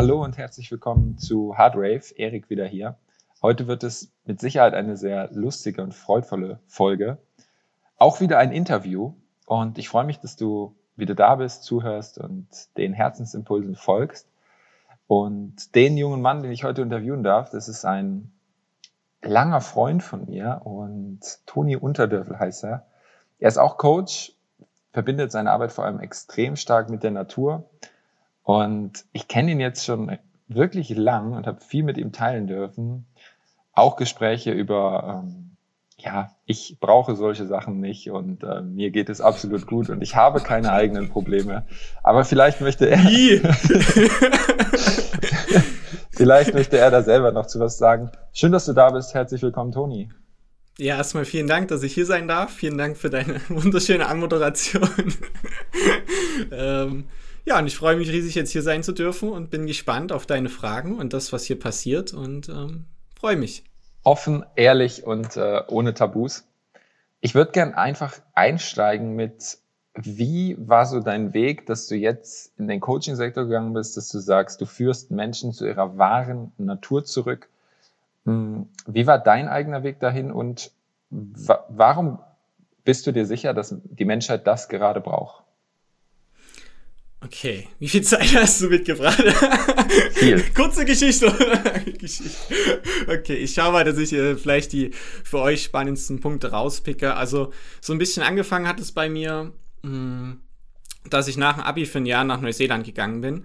Hallo und herzlich willkommen zu Hardrave. Erik wieder hier. Heute wird es mit Sicherheit eine sehr lustige und freudvolle Folge. Auch wieder ein Interview. Und ich freue mich, dass du wieder da bist, zuhörst und den Herzensimpulsen folgst. Und den jungen Mann, den ich heute interviewen darf, das ist ein langer Freund von mir und Toni Unterdörfel heißt er. Er ist auch Coach, verbindet seine Arbeit vor allem extrem stark mit der Natur und ich kenne ihn jetzt schon wirklich lang und habe viel mit ihm teilen dürfen. Auch Gespräche über, ähm, ja, ich brauche solche Sachen nicht und äh, mir geht es absolut gut und ich habe keine eigenen Probleme. Aber vielleicht möchte er. vielleicht möchte er da selber noch zu was sagen. Schön, dass du da bist. Herzlich willkommen, Toni. Ja, erstmal vielen Dank, dass ich hier sein darf. Vielen Dank für deine wunderschöne Anmoderation. ähm, ja, und ich freue mich riesig, jetzt hier sein zu dürfen und bin gespannt auf deine Fragen und das, was hier passiert und ähm, freue mich. Offen, ehrlich und äh, ohne Tabus. Ich würde gern einfach einsteigen mit, wie war so dein Weg, dass du jetzt in den Coaching-Sektor gegangen bist, dass du sagst, du führst Menschen zu ihrer wahren Natur zurück. Hm, wie war dein eigener Weg dahin und wa warum bist du dir sicher, dass die Menschheit das gerade braucht? Okay, wie viel Zeit hast du mitgebracht? Viel. Kurze Geschichte. okay, ich schaue mal, dass ich äh, vielleicht die für euch spannendsten Punkte rauspicke. Also so ein bisschen angefangen hat es bei mir, mh, hm, dass ich nach dem Abi für ein Jahr nach Neuseeland gegangen bin.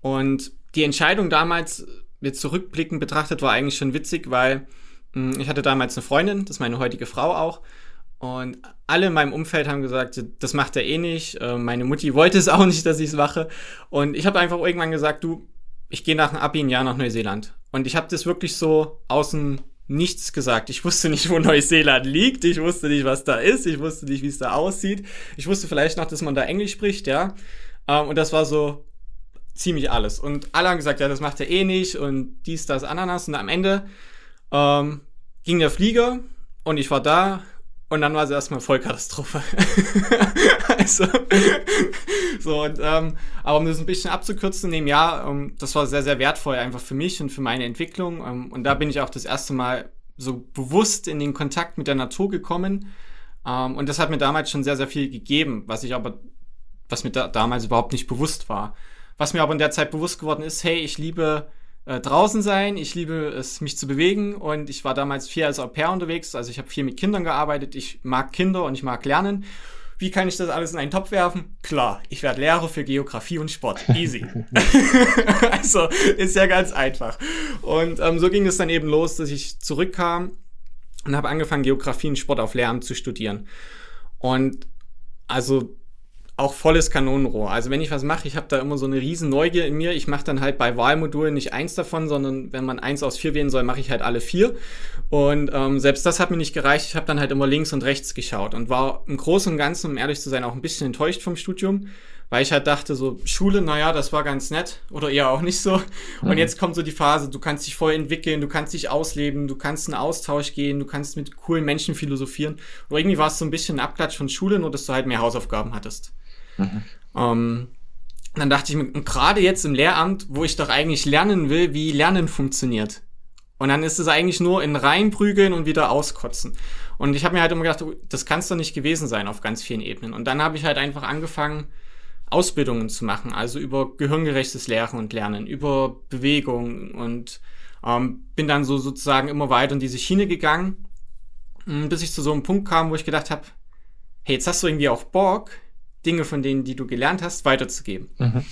Und die Entscheidung damals, jetzt zurückblickend betrachtet, war eigentlich schon witzig, weil mh, hm, ich hatte damals eine Freundin, das ist meine heutige Frau auch. Und alle in meinem Umfeld haben gesagt, das macht er eh nicht. Äh, meine Mutti wollte es auch nicht, dass ich es mache. Und ich habe einfach irgendwann gesagt, du, ich gehe nach dem Abi ein Jahr nach Neuseeland. Und ich habe das wirklich so außen nichts gesagt. Ich wusste nicht, wo Neuseeland liegt. Ich wusste nicht, was da ist. Ich wusste nicht, wie es da aussieht. Ich wusste vielleicht noch, dass man da Englisch spricht, ja. Ähm, und das war so ziemlich alles. Und alle haben gesagt, ja, das macht er eh nicht und dies, das, Ananas. Und am Ende ähm, ging der Flieger und ich war da und dann war es erstmal Vollkatastrophe. also, so, und, ähm, aber um das ein bisschen abzukürzen, in dem Jahr, ähm, das war sehr, sehr wertvoll einfach für mich und für meine Entwicklung. Ähm, und da bin ich auch das erste Mal so bewusst in den Kontakt mit der Natur gekommen. Ähm, und das hat mir damals schon sehr, sehr viel gegeben, was ich aber, was mir da, damals überhaupt nicht bewusst war. Was mir aber in der Zeit bewusst geworden ist, hey, ich liebe äh, draußen sein, ich liebe es, mich zu bewegen und ich war damals viel als Au pair unterwegs, also ich habe viel mit Kindern gearbeitet, ich mag Kinder und ich mag lernen. Wie kann ich das alles in einen Topf werfen? Klar, ich werde Lehrer für Geografie und Sport. Easy. also ist ja ganz einfach. Und ähm, so ging es dann eben los, dass ich zurückkam und habe angefangen, Geografie und Sport auf Lehramt zu studieren. Und also auch volles Kanonenrohr. Also wenn ich was mache, ich habe da immer so eine riesen Neugier in mir. Ich mache dann halt bei Wahlmodulen nicht eins davon, sondern wenn man eins aus vier wählen soll, mache ich halt alle vier. Und ähm, selbst das hat mir nicht gereicht. Ich habe dann halt immer links und rechts geschaut und war im Großen und Ganzen, um ehrlich zu sein, auch ein bisschen enttäuscht vom Studium, weil ich halt dachte, so Schule, naja, das war ganz nett oder eher auch nicht so. Und mhm. jetzt kommt so die Phase, du kannst dich voll entwickeln, du kannst dich ausleben, du kannst in Austausch gehen, du kannst mit coolen Menschen philosophieren. Und irgendwie war es so ein bisschen ein Abklatsch von Schule, nur dass du halt mehr Hausaufgaben hattest. Mhm. Ähm, dann dachte ich mir, gerade jetzt im Lehramt, wo ich doch eigentlich lernen will, wie Lernen funktioniert. Und dann ist es eigentlich nur in reinprügeln und wieder auskotzen. Und ich habe mir halt immer gedacht, das kann es doch nicht gewesen sein auf ganz vielen Ebenen. Und dann habe ich halt einfach angefangen, Ausbildungen zu machen, also über gehirngerechtes Lehren und Lernen, über Bewegung und ähm, bin dann so sozusagen immer weiter in diese Schiene gegangen, bis ich zu so einem Punkt kam, wo ich gedacht habe, hey, jetzt hast du irgendwie auch Bock, Dinge von denen, die du gelernt hast, weiterzugeben. Mhm.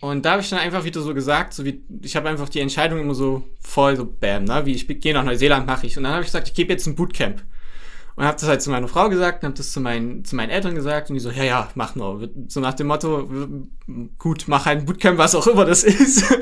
Und da habe ich dann einfach wieder so gesagt, so wie ich habe einfach die Entscheidung immer so voll so bam, ne, wie ich gehe nach Neuseeland mache ich und dann habe ich gesagt, ich gebe jetzt ein Bootcamp. Und habe das halt zu meiner Frau gesagt und habe das zu meinen, zu meinen Eltern gesagt und die so, ja, ja, mach nur. So nach dem Motto, gut, mach ein Bootcamp, was auch immer das ist.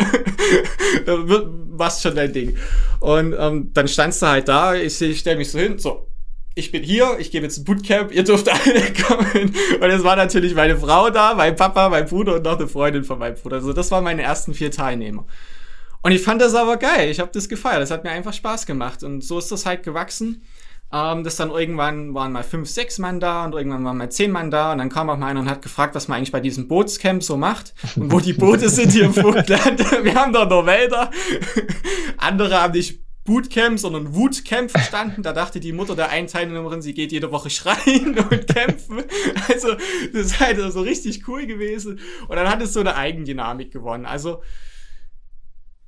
Was schon dein Ding. Und ähm, dann standst du halt da, ich, ich stelle mich so hin, so, ich bin hier, ich gebe jetzt ein Bootcamp, ihr dürft alle kommen. Und es war natürlich meine Frau da, mein Papa, mein Bruder und noch eine Freundin von meinem Bruder. Also das waren meine ersten vier Teilnehmer. Und ich fand das aber geil, ich habe das gefeiert, das hat mir einfach Spaß gemacht. Und so ist das halt gewachsen. Ähm, das dann irgendwann waren mal fünf, sechs Mann da und irgendwann waren mal zehn Mann da und dann kam auch mal einer und hat gefragt, was man eigentlich bei diesem Bootscamp so macht und wo die Boote sind hier im Vogtland. Wir haben da noch Wälder. Andere haben nicht Bootcamp, sondern Wutcamp verstanden. Da dachte die Mutter der einen Teilnehmerin, sie geht jede Woche schreien und kämpfen. Also, das ist halt so richtig cool gewesen. Und dann hat es so eine Eigendynamik gewonnen. Also,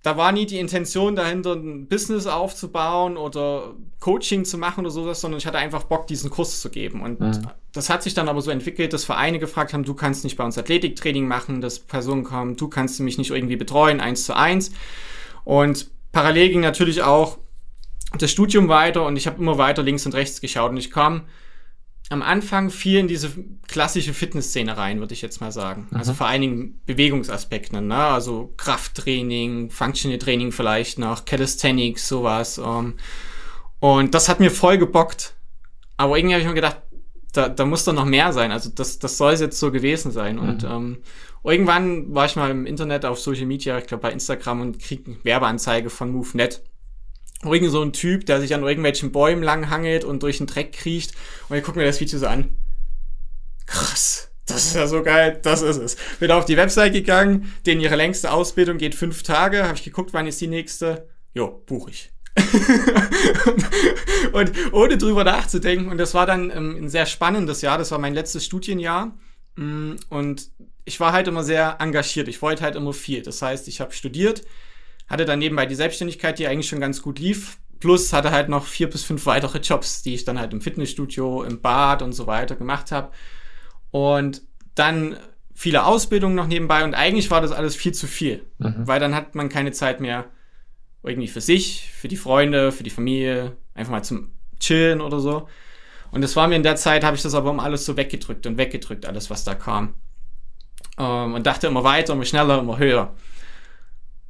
da war nie die Intention dahinter, ein Business aufzubauen oder Coaching zu machen oder sowas, sondern ich hatte einfach Bock, diesen Kurs zu geben. Und mhm. das hat sich dann aber so entwickelt, dass Vereine gefragt haben, du kannst nicht bei uns Athletiktraining machen, dass Personen kommen, du kannst mich nicht irgendwie betreuen, eins zu eins. Und parallel ging natürlich auch das Studium weiter und ich habe immer weiter links und rechts geschaut und ich kam am Anfang viel in diese klassische Fitnessszene rein, würde ich jetzt mal sagen. Mhm. Also vor allen Dingen Bewegungsaspekten, ne? also Krafttraining, Functional Training vielleicht noch, Calisthenics, sowas. Um, ähm. und das hat mir voll gebockt. Aber irgendwie habe ich mir gedacht, da, da muss doch noch mehr sein. Also das, das soll es jetzt so gewesen sein. Mhm. Und ähm, irgendwann war ich mal im Internet auf Social Media, ich glaube bei Instagram und krieg eine Werbeanzeige von MoveNet. Irgend so ein Typ, der sich an irgendwelchen Bäumen langhangelt und durch den Dreck kriecht. Und ich gucke mir das Video so an. Krass. Das ist ja so geil, das ist es. Bin auf die Website gegangen, denen ihre längste Ausbildung geht fünf Tage, habe ich geguckt, wann ist die nächste. Jo, buche ich. und ohne drüber nachzudenken, und das war dann ähm, ein sehr spannendes Jahr, das war mein letztes Studienjahr. Mm, und ich war halt immer sehr engagiert, ich wollte halt immer viel. Das heißt, ich habe studiert, hatte dann nebenbei die Selbstständigkeit, die eigentlich schon ganz gut lief. Plus hatte halt noch vier bis fünf weitere Jobs, die ich dann halt im Fitnessstudio, im Bad und so weiter gemacht habe. Und dann viele Ausbildungen noch nebenbei und eigentlich war das alles viel zu viel, mhm. weil dann hat man keine Zeit mehr irgendwie für sich, für die Freunde, für die Familie, einfach mal zum Chillen oder so. Und das war mir in der Zeit, habe ich das aber um alles so weggedrückt und weggedrückt, alles was da kam. Ähm, und dachte immer weiter, immer schneller, immer höher.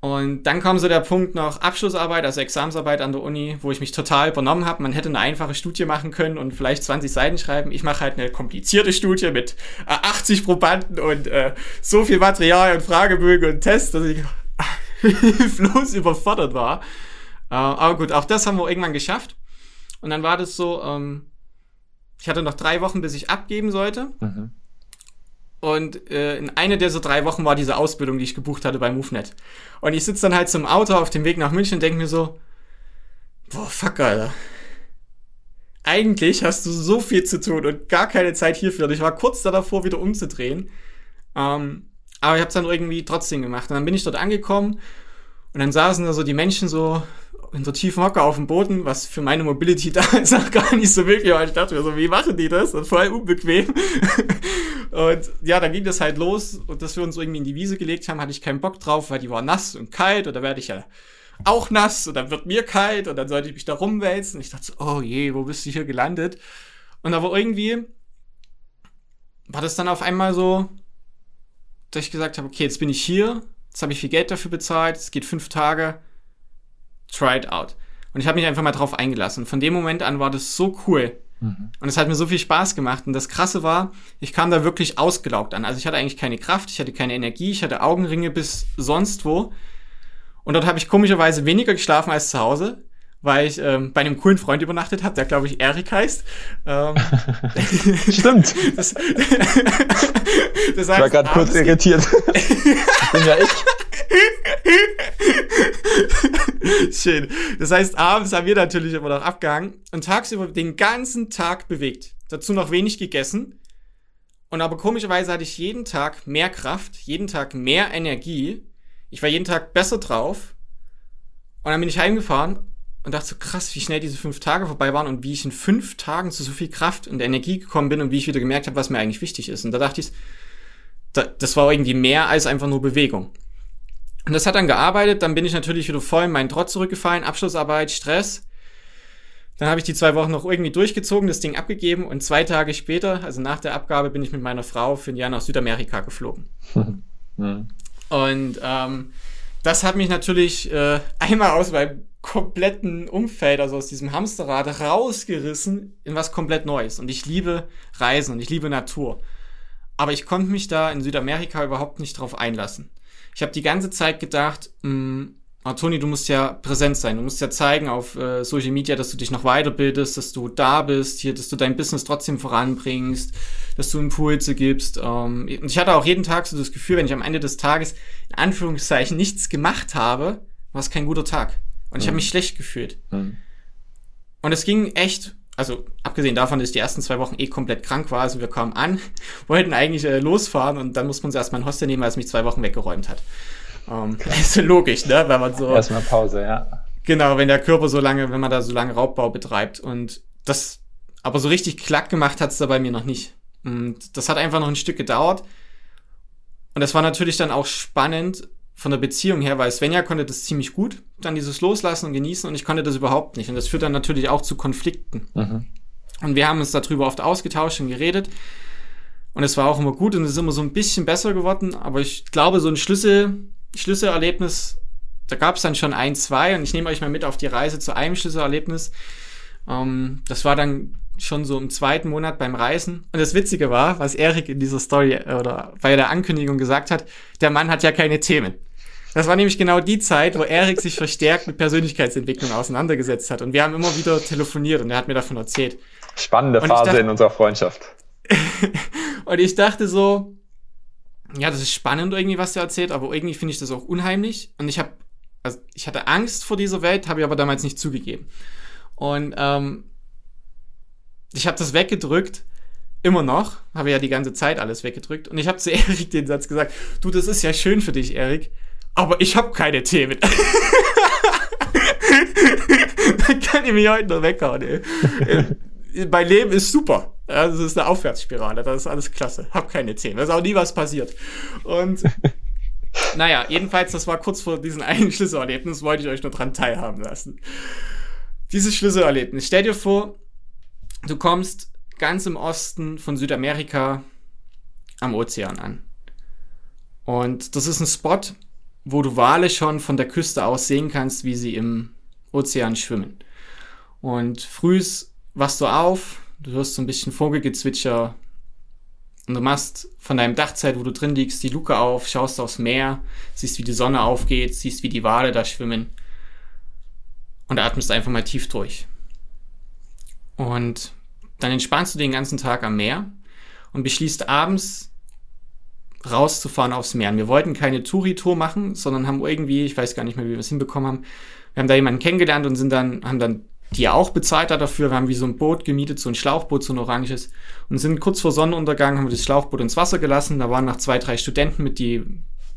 Und dann kam so der Punkt noch Abschlussarbeit, also Examsarbeit an der Uni, wo ich mich total übernommen habe. Man hätte eine einfache Studie machen können und vielleicht 20 Seiten schreiben. Ich mache halt eine komplizierte Studie mit äh, 80 Probanden und äh, so viel Material und Fragebögen und Tests, dass ich hilflos überfordert war. Äh, aber gut, auch das haben wir irgendwann geschafft. Und dann war das so, ähm, ich hatte noch drei Wochen, bis ich abgeben sollte. Mhm. Und äh, in einer dieser drei Wochen war diese Ausbildung, die ich gebucht hatte bei MoveNet. Und ich sitze dann halt zum Auto auf dem Weg nach München und denke mir so, boah, fuck, Alter. Eigentlich hast du so viel zu tun und gar keine Zeit hierfür. Und ich war kurz da davor, wieder umzudrehen. Ähm, aber ich habe es dann irgendwie trotzdem gemacht. Und dann bin ich dort angekommen und dann saßen da so die Menschen so in so tiefen Hocker auf dem Boden, was für meine Mobility da ist auch gar nicht so wirklich, weil ich dachte mir so, wie machen die das? Das ist voll unbequem. und ja, dann ging das halt los und dass wir uns irgendwie in die Wiese gelegt haben, hatte ich keinen Bock drauf, weil die war nass und kalt und da werde ich ja auch nass und dann wird mir kalt und dann sollte ich mich da rumwälzen. Ich dachte so, oh je, wo bist du hier gelandet? Und aber irgendwie war das dann auf einmal so, dass ich gesagt habe, okay, jetzt bin ich hier, jetzt habe ich viel Geld dafür bezahlt, es geht fünf Tage, try it out. Und ich habe mich einfach mal drauf eingelassen. Von dem Moment an war das so cool. Mhm. Und es hat mir so viel Spaß gemacht. Und das Krasse war, ich kam da wirklich ausgelaugt an. Also ich hatte eigentlich keine Kraft, ich hatte keine Energie, ich hatte Augenringe bis sonst wo. Und dort habe ich komischerweise weniger geschlafen als zu Hause, weil ich ähm, bei einem coolen Freund übernachtet habe, der glaube ich Erik heißt. Ähm, Stimmt. Das, das heißt, ich war gerade kurz irritiert. bin ja ich. Schön. Das heißt, abends haben wir natürlich immer noch abgehangen und tagsüber den ganzen Tag bewegt. Dazu noch wenig gegessen. Und aber komischerweise hatte ich jeden Tag mehr Kraft, jeden Tag mehr Energie. Ich war jeden Tag besser drauf. Und dann bin ich heimgefahren und dachte so krass, wie schnell diese fünf Tage vorbei waren und wie ich in fünf Tagen zu so viel Kraft und Energie gekommen bin und wie ich wieder gemerkt habe, was mir eigentlich wichtig ist. Und da dachte ich, das war irgendwie mehr als einfach nur Bewegung. Und das hat dann gearbeitet, dann bin ich natürlich wieder voll in meinen Trotz zurückgefallen, Abschlussarbeit, Stress. Dann habe ich die zwei Wochen noch irgendwie durchgezogen, das Ding abgegeben und zwei Tage später, also nach der Abgabe, bin ich mit meiner Frau für ein Jahr nach Südamerika geflogen. ja. Und ähm, das hat mich natürlich äh, einmal aus meinem kompletten Umfeld, also aus diesem Hamsterrad, rausgerissen in was komplett Neues. Und ich liebe Reisen und ich liebe Natur. Aber ich konnte mich da in Südamerika überhaupt nicht drauf einlassen. Ich habe die ganze Zeit gedacht, mh, hm, oh, Toni, du musst ja präsent sein. Du musst ja zeigen auf äh, Social Media, dass du dich noch weiterbildest, dass du da bist, hier, dass du dein Business trotzdem voranbringst, dass du Impulse gibst. Ähm, und ich hatte auch jeden Tag so das Gefühl, wenn ich am Ende des Tages in Anführungszeichen nichts gemacht habe, war es kein guter Tag. Und ich mhm. habe mich schlecht gefühlt. Mhm. Und es ging echt, also abgesehen davon, dass ich die ersten zwei Wochen eh komplett krank war, also wir kamen an, wollten eigentlich äh, losfahren und dann musste man uns erstmal ein Hostel nehmen, weil es mich zwei Wochen weggeräumt hat. Ähm, ist logisch, ne? Wenn man so. Erstmal Pause, ja. Genau, wenn der Körper so lange, wenn man da so lange Raubbau betreibt. Und das, aber so richtig klack gemacht hat es da bei mir noch nicht. Und das hat einfach noch ein Stück gedauert. Und das war natürlich dann auch spannend von der Beziehung her, weil Svenja konnte das ziemlich gut, dann dieses Loslassen und Genießen und ich konnte das überhaupt nicht. Und das führt dann natürlich auch zu Konflikten. Mhm. Und wir haben uns darüber oft ausgetauscht und geredet. Und es war auch immer gut und es ist immer so ein bisschen besser geworden. Aber ich glaube, so ein Schlüssel, Schlüsselerlebnis, da gab es dann schon ein, zwei und ich nehme euch mal mit auf die Reise zu einem Schlüsselerlebnis. Ähm, das war dann schon so im zweiten Monat beim Reisen. Und das Witzige war, was Erik in dieser Story äh, oder bei der Ankündigung gesagt hat, der Mann hat ja keine Themen. Das war nämlich genau die Zeit, wo Erik sich verstärkt mit Persönlichkeitsentwicklung auseinandergesetzt hat. Und wir haben immer wieder telefoniert und er hat mir davon erzählt. Spannende Phase dachte, in unserer Freundschaft. und ich dachte so, ja, das ist spannend irgendwie, was er erzählt, aber irgendwie finde ich das auch unheimlich. Und ich habe, also ich hatte Angst vor dieser Welt, habe ich aber damals nicht zugegeben. Und ähm, ich habe das weggedrückt, immer noch, habe ja die ganze Zeit alles weggedrückt. Und ich habe zu Erik den Satz gesagt, du, das ist ja schön für dich, Erik, aber ich habe keine Themen. Dann kann ich mich heute noch weghauen. Ey. Äh, mein Leben ist super. Also es ist eine Aufwärtsspirale, das ist alles klasse. Hab keine Themen. Da ist auch nie was passiert. Und naja, jedenfalls, das war kurz vor diesem einen Schlüsselerlebnis, wollte ich euch nur dran teilhaben lassen. Dieses Schlüsselerlebnis. Stell dir vor, du kommst ganz im Osten von Südamerika am Ozean an. Und das ist ein Spot, wo du Wale schon von der Küste aus sehen kannst, wie sie im Ozean schwimmen. Und frühs wachst du auf, du hörst so ein bisschen Vogelgezwitscher und du machst von deinem Dachzeit, wo du drin liegst, die Luke auf, schaust aufs Meer, siehst, wie die Sonne aufgeht, siehst, wie die Wale da schwimmen und atmest einfach mal tief durch. Und dann entspannst du den ganzen Tag am Meer und beschließt abends rauszufahren aufs Meer. Und wir wollten keine Touri-Tour machen, sondern haben irgendwie, ich weiß gar nicht mehr, wie wir es hinbekommen haben, wir haben da jemanden kennengelernt und sind dann, haben dann die auch bezahlt hat dafür. Wir haben wie so ein Boot gemietet, so ein Schlauchboot, so ein oranges. Und sind kurz vor Sonnenuntergang, haben wir das Schlauchboot ins Wasser gelassen. Da waren noch zwei, drei Studenten mit, die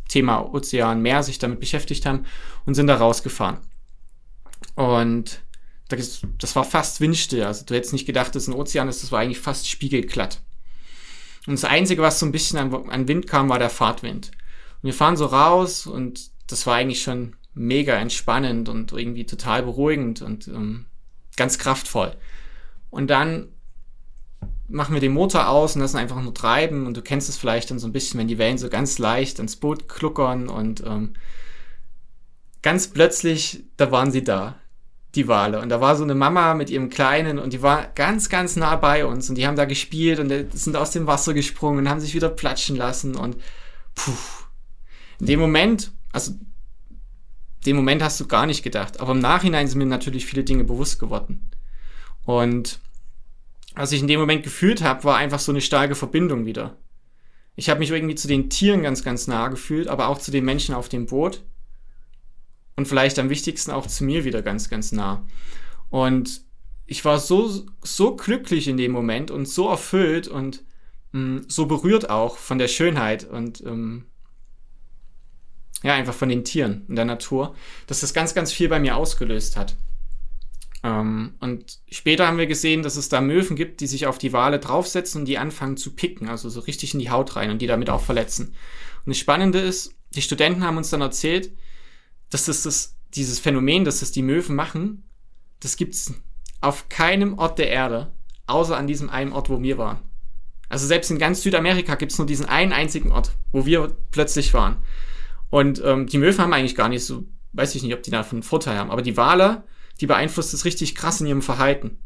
Thema Ozean, Meer sich damit beschäftigt haben und sind da rausgefahren. Und das war fast windstill. Also du hättest nicht gedacht, dass ein Ozean ist, das war eigentlich fast spiegelglatt. Und das Einzige, was so ein bisschen an, an Wind kam, war der Fahrtwind. Und wir fahren so raus und das war eigentlich schon mega entspannend und irgendwie total beruhigend und ähm, ganz kraftvoll. Und dann machen wir den Motor aus und lassen einfach nur treiben und du kennst es vielleicht dann so ein bisschen, wenn die Wellen so ganz leicht ins Boot kluckern und ähm, ganz plötzlich, da waren sie da die Wale. Und da war so eine Mama mit ihrem Kleinen und die war ganz, ganz nah bei uns und die haben da gespielt und sind aus dem Wasser gesprungen und haben sich wieder platschen lassen und puh. In dem Moment, also den Moment hast du gar nicht gedacht, aber im Nachhinein sind mir natürlich viele Dinge bewusst geworden. Und was ich in dem Moment gefühlt habe, war einfach so eine starke Verbindung wieder. Ich habe mich irgendwie zu den Tieren ganz, ganz nah gefühlt, aber auch zu den Menschen auf dem Boot und vielleicht am wichtigsten auch zu mir wieder ganz, ganz nah. Und ich war so, so glücklich in dem Moment und so erfüllt und mh, mm, so berührt auch von der Schönheit und ähm, ja, einfach von den Tieren und der Natur, dass das ganz, ganz viel bei mir ausgelöst hat. Ähm, und später haben wir gesehen, dass es da Möwen gibt, die sich auf die Wale draufsetzen und die anfangen zu picken, also so richtig in die Haut rein und die damit auch verletzen. Und das Spannende ist, die Studenten haben uns dann erzählt, dass das, das dieses Phänomen, dass das die Möwen machen, das gibt's auf keinem Ort der Erde, außer an diesem einen Ort, wo wir waren. Also selbst in ganz Südamerika gibt's nur diesen einen einzigen Ort, wo wir plötzlich waren. Und ähm, die Möwen haben eigentlich gar nicht so, weiß ich nicht, ob die davon einen Vorteil haben, aber die Wale, die beeinflusst es richtig krass in ihrem Verhalten.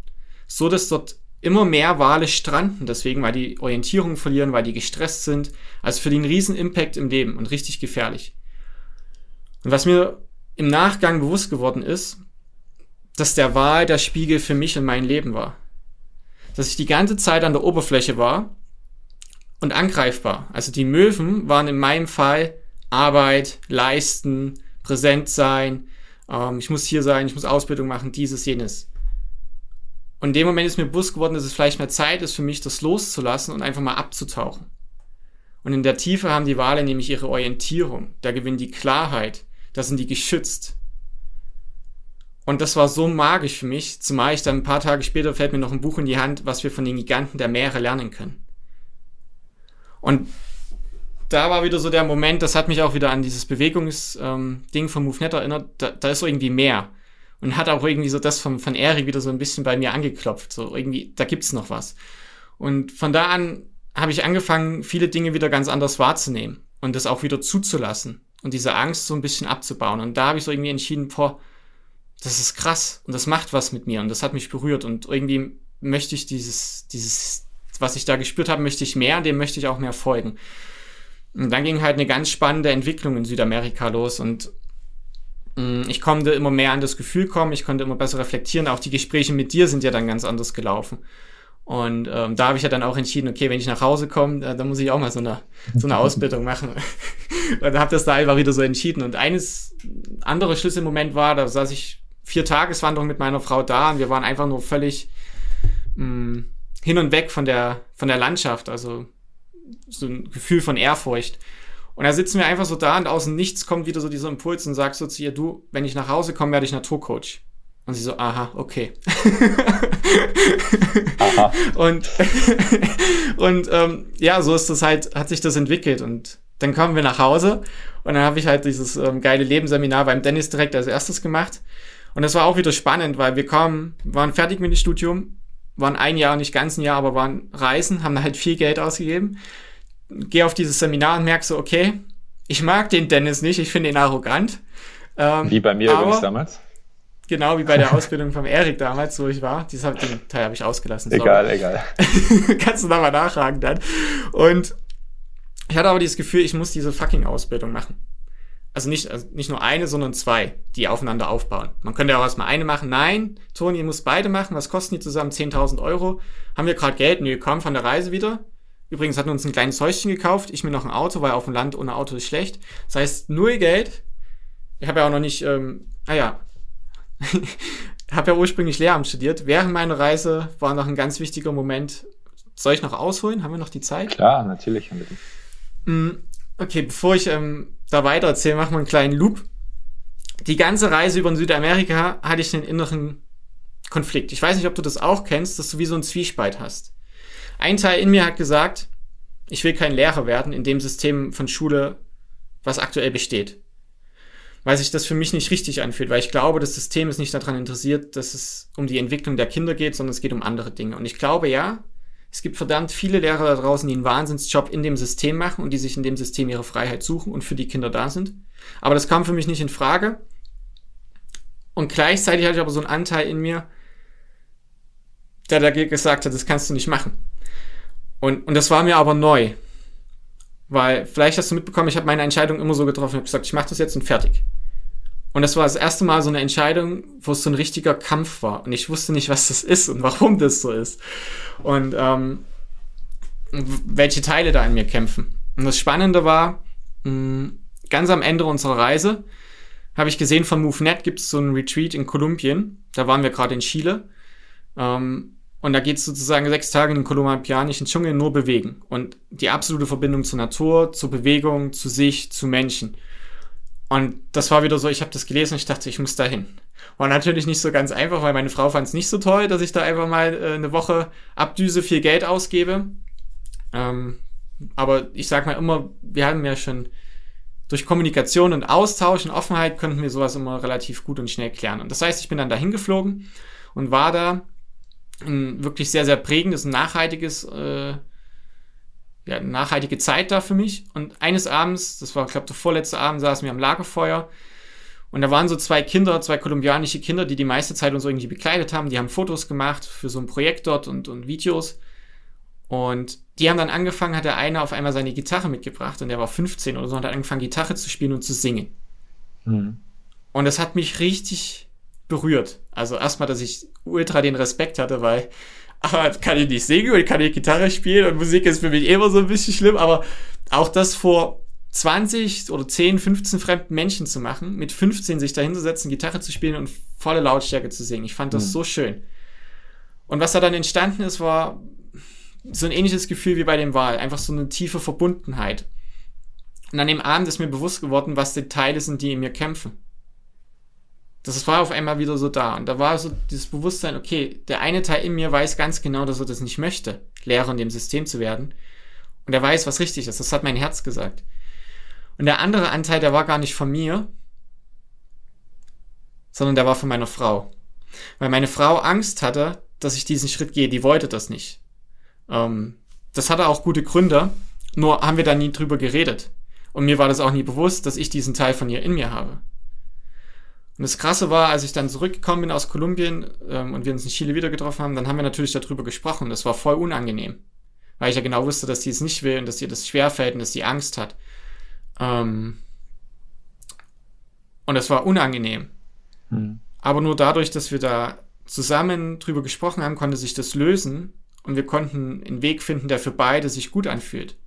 So dass dort immer mehr Wale stranden, deswegen, weil die Orientierung verlieren, weil die gestresst sind. Also für den riesen Impact im Leben und richtig gefährlich. Und was mir im Nachgang bewusst geworden ist, dass der Wahl der Spiegel für mich und mein Leben war. Dass ich die ganze Zeit an der Oberfläche war und angreifbar. Also die Möwen waren in meinem Fall Arbeit, leisten, präsent sein, ähm, ich muss hier sein, ich muss Ausbildung machen, dieses, jenes. Und in dem Moment ist mir bewusst geworden, dass es vielleicht mehr Zeit ist für mich, das loszulassen und einfach mal abzutauchen. Und in der Tiefe haben die Wale nämlich ihre Orientierung. Da gewinnen die Klarheit. Da sind die geschützt. Und das war so magisch für mich, zumal ich dann ein paar Tage später fällt mir noch ein Buch in die Hand, was wir von den Giganten der Meere lernen können. Und da war wieder so der Moment, das hat mich auch wieder an dieses Bewegungsding ähm, von MoveNet erinnert, da, da ist so irgendwie mehr. Und hat auch irgendwie so das von, von Erik wieder so ein bisschen bei mir angeklopft. So irgendwie, da gibt's noch was. Und von da an habe ich angefangen, viele Dinge wieder ganz anders wahrzunehmen und das auch wieder zuzulassen und diese Angst so ein bisschen abzubauen. Und da habe ich so irgendwie entschieden, boah, das ist krass und das macht was mit mir und das hat mich berührt und irgendwie möchte ich dieses, dieses, was ich da gespürt habe, möchte ich mehr dem möchte ich auch mehr folgen. Und dann ging halt eine ganz spannende Entwicklung in Südamerika los und mm, ich konnte immer mehr an das Gefühl kommen, ich konnte immer besser reflektieren. Auch die Gespräche mit dir sind ja dann ganz anders gelaufen. Und ähm, da habe ich ja dann auch entschieden, okay, wenn ich nach Hause komme, äh, dann muss ich auch mal so eine, so eine Ausbildung machen. und habe das da einfach wieder so entschieden. Und eines andere Schlüsselmoment war, da saß ich vier Tageswanderung mit meiner Frau da und wir waren einfach nur völlig mh, mm, hin und weg von der, von der Landschaft. Also so ein Gefühl von Ehrfurcht. Und da sitzen wir einfach so da und aus dem Nichts kommt wieder so dieser Impuls und sagt so zu ihr, du, wenn ich nach Hause komme, werde ich Naturcoach. Und sie so, aha, okay. aha. Und, und ähm, ja, so ist das halt, hat sich das entwickelt. Und dann kommen wir nach Hause und dann habe ich halt dieses ähm, geile Lebensseminar beim Dennis direkt als erstes gemacht. Und das war auch wieder spannend, weil wir kamen, waren fertig mit dem Studium, waren ein Jahr, nicht ganz ein Jahr, aber waren reisen, haben halt viel Geld ausgegeben. Geh auf dieses Seminar und merk so, okay, ich mag den Dennis nicht, ich finde ihn arrogant. Ähm, Wie bei mir übrigens damals. Genau wie bei der Ausbildung vom Erik damals, wo ich war. Diesen den Teil habe ich ausgelassen. Egal, sorry. egal. Kannst du da mal nachfragen dann. Und ich hatte aber dieses Gefühl, ich muss diese fucking Ausbildung machen. Also nicht, also nicht nur eine, sondern zwei, die aufeinander aufbauen. Man könnte ja auch erstmal eine machen. Nein, Toni, ihr muss beide machen. Was kosten die zusammen? 10.000 Euro. Haben wir gerade Geld? Nö, kommen von der Reise wieder. Übrigens hatten wir uns ein kleines Häuschen gekauft. Ich mir noch ein Auto, weil auf dem Land ohne Auto ist schlecht. Das heißt, null Geld. Ich habe ja auch noch nicht, ähm, ah ja, habe ja ursprünglich Lehramt studiert. Während meiner Reise war noch ein ganz wichtiger Moment. Soll ich noch ausholen? Haben wir noch die Zeit? Klar, natürlich. Mm, okay, bevor ich ähm, da weiter erzähle, machen wir einen kleinen Loop. Die ganze Reise über Südamerika hatte ich einen inneren Konflikt. Ich weiß nicht, ob du das auch kennst, dass du wie so einen Zwiespalt hast. Ein Teil in mir hat gesagt, ich will kein Lehrer werden in dem System von Schule, was aktuell besteht weil sich das für mich nicht richtig anfühlt, weil ich glaube, das System ist nicht daran interessiert, dass es um die Entwicklung der Kinder geht, sondern es geht um andere Dinge. Und ich glaube ja, es gibt verdammt viele Lehrer da draußen, die einen Wahnsinnsjob in dem System machen und die sich in dem System ihre Freiheit suchen und für die Kinder da sind. Aber das kam für mich nicht in Frage. Und gleichzeitig hatte ich aber so einen Anteil in mir, der dagegen gesagt hat, das kannst du nicht machen. Und, und das war mir aber neu. Weil vielleicht hast du mitbekommen, ich habe meine Entscheidung immer so getroffen, ich habe gesagt, ich mache das jetzt und fertig. Und das war das erste Mal so eine Entscheidung, wo es so ein richtiger Kampf war. Und ich wusste nicht, was das ist und warum das so ist. Und ähm, welche Teile da in mir kämpfen. Und das Spannende war, mh, ganz am Ende unserer Reise habe ich gesehen, von MoveNet gibt es so einen Retreat in Kolumbien. Da waren wir gerade in Chile. Ähm, und da geht es sozusagen sechs Tage in den kolumbianischen Dschungel nur bewegen. Und die absolute Verbindung zur Natur, zur Bewegung, zu sich, zu Menschen. Und das war wieder so, ich habe das gelesen und ich dachte, ich muss da hin. War natürlich nicht so ganz einfach, weil meine Frau fand es nicht so toll, dass ich da einfach mal äh, eine Woche abdüse, viel Geld ausgebe. Ähm, aber ich sag mal immer, wir haben ja schon durch Kommunikation und Austausch und Offenheit könnten wir sowas immer relativ gut und schnell klären. Und das heißt, ich bin dann da hingeflogen und war da ein wirklich sehr, sehr prägendes und nachhaltiges, äh, ja, nachhaltige Zeit da für mich. Und eines Abends, das war, glaube der vorletzte Abend, saßen wir am Lagerfeuer. Und da waren so zwei Kinder, zwei kolumbianische Kinder, die die meiste Zeit uns irgendwie begleitet haben. Die haben Fotos gemacht für so ein Projekt dort und, und Videos. Und die haben dann angefangen, hat der eine auf einmal seine Gitarre mitgebracht und der war 15 oder so und hat angefangen, Gitarre zu spielen und zu singen. Mhm. Und das hat mich richtig berührt. Also erstmal, dass ich ultra den Respekt hatte, weil aber kann ich nicht singen und kann ich Gitarre spielen und Musik ist für mich immer so ein bisschen schlimm, aber auch das vor 20 oder 10, 15 fremden Menschen zu machen, mit 15 sich dahinzusetzen, Gitarre zu spielen und volle Lautstärke zu singen. Ich fand das mhm. so schön. Und was da dann entstanden ist, war so ein ähnliches Gefühl wie bei dem Wahl. Einfach so eine tiefe Verbundenheit. Und an dem Abend ist mir bewusst geworden, was die Teile sind, die in mir kämpfen. Das war auf einmal wieder so da. Und da war so dieses Bewusstsein, okay, der eine Teil in mir weiß ganz genau, dass er das nicht möchte, Lehrer in dem System zu werden. Und er weiß, was richtig ist. Das hat mein Herz gesagt. Und der andere Anteil, der war gar nicht von mir, sondern der war von meiner Frau. Weil meine Frau Angst hatte, dass ich diesen Schritt gehe. Die wollte das nicht. Ähm, das hatte auch gute Gründe, nur haben wir da nie drüber geredet. Und mir war das auch nie bewusst, dass ich diesen Teil von ihr in mir habe. Und das Krasse war, als ich dann zurückgekommen bin aus Kolumbien ähm, und wir uns in Chile wieder getroffen haben, dann haben wir natürlich darüber gesprochen. Das war voll unangenehm. Weil ich ja genau wusste, dass sie es nicht will und dass ihr das schwerfällt und dass sie Angst hat. Ähm und es war unangenehm. Hm. Aber nur dadurch, dass wir da zusammen drüber gesprochen haben, konnte sich das lösen und wir konnten einen Weg finden, der für beide sich gut anfühlt.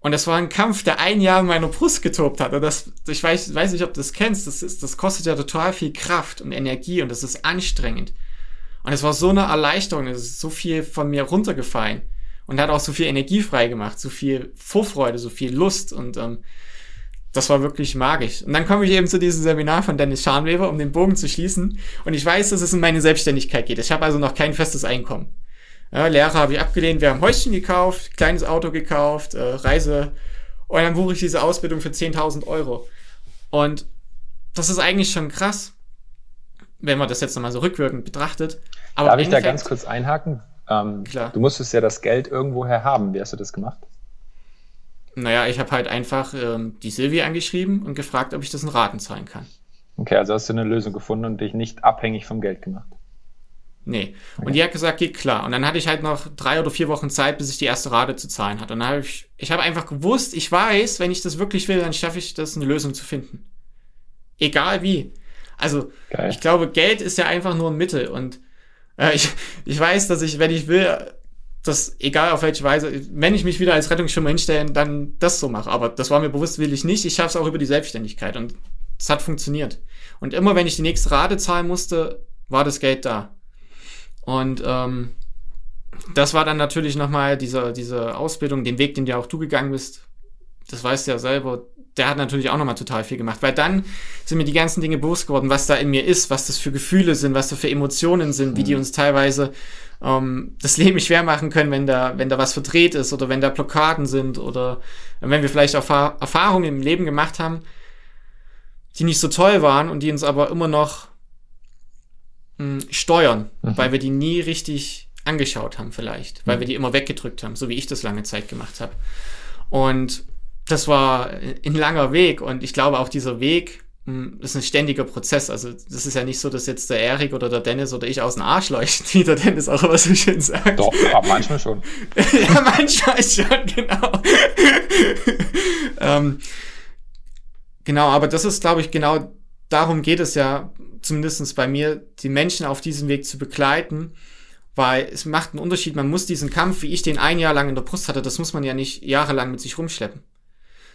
Und das war ein Kampf, der ein Jahr in meiner Brust getobt hat. Und das, ich weiß, weiß nicht, ob du das kennst. Das ist, das kostet ja total viel Kraft und Energie und das ist anstrengend. Und es war so eine Erleichterung. Es ist so viel von mir runtergefallen und hat auch so viel Energie frei gemacht, so viel Vorfreude, so viel Lust und ähm, das war wirklich magisch. Und dann komme ich eben zu diesem Seminar von Dennis Scharnweber, um den Bogen zu schließen. Und ich weiß, dass es in meine Selbstständigkeit geht. Ich habe also noch kein festes Einkommen. Ja, Lehrer habe ich abgelehnt. Wir haben Häuschen gekauft, kleines Auto gekauft, äh, Reise. Und dann buche ich diese Ausbildung für 10.000 Euro. Und das ist eigentlich schon krass, wenn man das jetzt nochmal so rückwirkend betrachtet. Aber Darf ich da ganz kurz einhaken? Ähm, klar. Du musstest ja das Geld irgendwoher haben. Wie hast du das gemacht? Naja, ich habe halt einfach ähm, die Silvia angeschrieben und gefragt, ob ich das in Raten zahlen kann. Okay, also hast du eine Lösung gefunden und dich nicht abhängig vom Geld gemacht. Nee. Und die hat gesagt, geht klar. Und dann hatte ich halt noch drei oder vier Wochen Zeit, bis ich die erste Rate zu zahlen hatte. Und dann habe ich, ich habe einfach gewusst, ich weiß, wenn ich das wirklich will, dann schaffe ich das, eine Lösung zu finden. Egal wie. Also, Geil. ich glaube, Geld ist ja einfach nur ein Mittel. Und äh, ich, ich weiß, dass ich, wenn ich will, das, egal auf welche Weise, wenn ich mich wieder als Rettungsschwimmer hinstelle, dann das so mache. Aber das war mir bewusst, will ich nicht. Ich schaffe es auch über die Selbstständigkeit. Und es hat funktioniert. Und immer wenn ich die nächste Rate zahlen musste, war das Geld da. Und ähm, das war dann natürlich nochmal diese, diese Ausbildung, den Weg, den ja auch du gegangen bist. Das weißt du ja selber. Der hat natürlich auch nochmal total viel gemacht, weil dann sind mir die ganzen Dinge bewusst geworden, was da in mir ist, was das für Gefühle sind, was da für Emotionen sind, mhm. wie die mhm. uns teilweise ähm, das Leben schwer machen können, wenn da, wenn da was verdreht ist oder wenn da Blockaden sind oder wenn wir vielleicht Erfahrungen im Leben gemacht haben, die nicht so toll waren und die uns aber immer noch mh, steuern, mhm. weil wir die nie richtig angeschaut haben vielleicht, weil mhm. wir die immer weggedrückt haben, so wie ich das lange Zeit gemacht habe. Und das war ein langer Weg und ich glaube auch dieser Weg ist ein ständiger Prozess. Also das ist ja nicht so, dass jetzt der Erik oder der Dennis oder ich aus dem Arsch leuchten, wie der Dennis auch immer so schön sagt. Doch, manchmal schon. ja, manchmal schon, genau. ähm, genau, aber das ist, glaube ich, genau darum geht es ja zumindestens bei mir, die Menschen auf diesem Weg zu begleiten, weil es macht einen Unterschied. Man muss diesen Kampf, wie ich den ein Jahr lang in der Brust hatte, das muss man ja nicht jahrelang mit sich rumschleppen.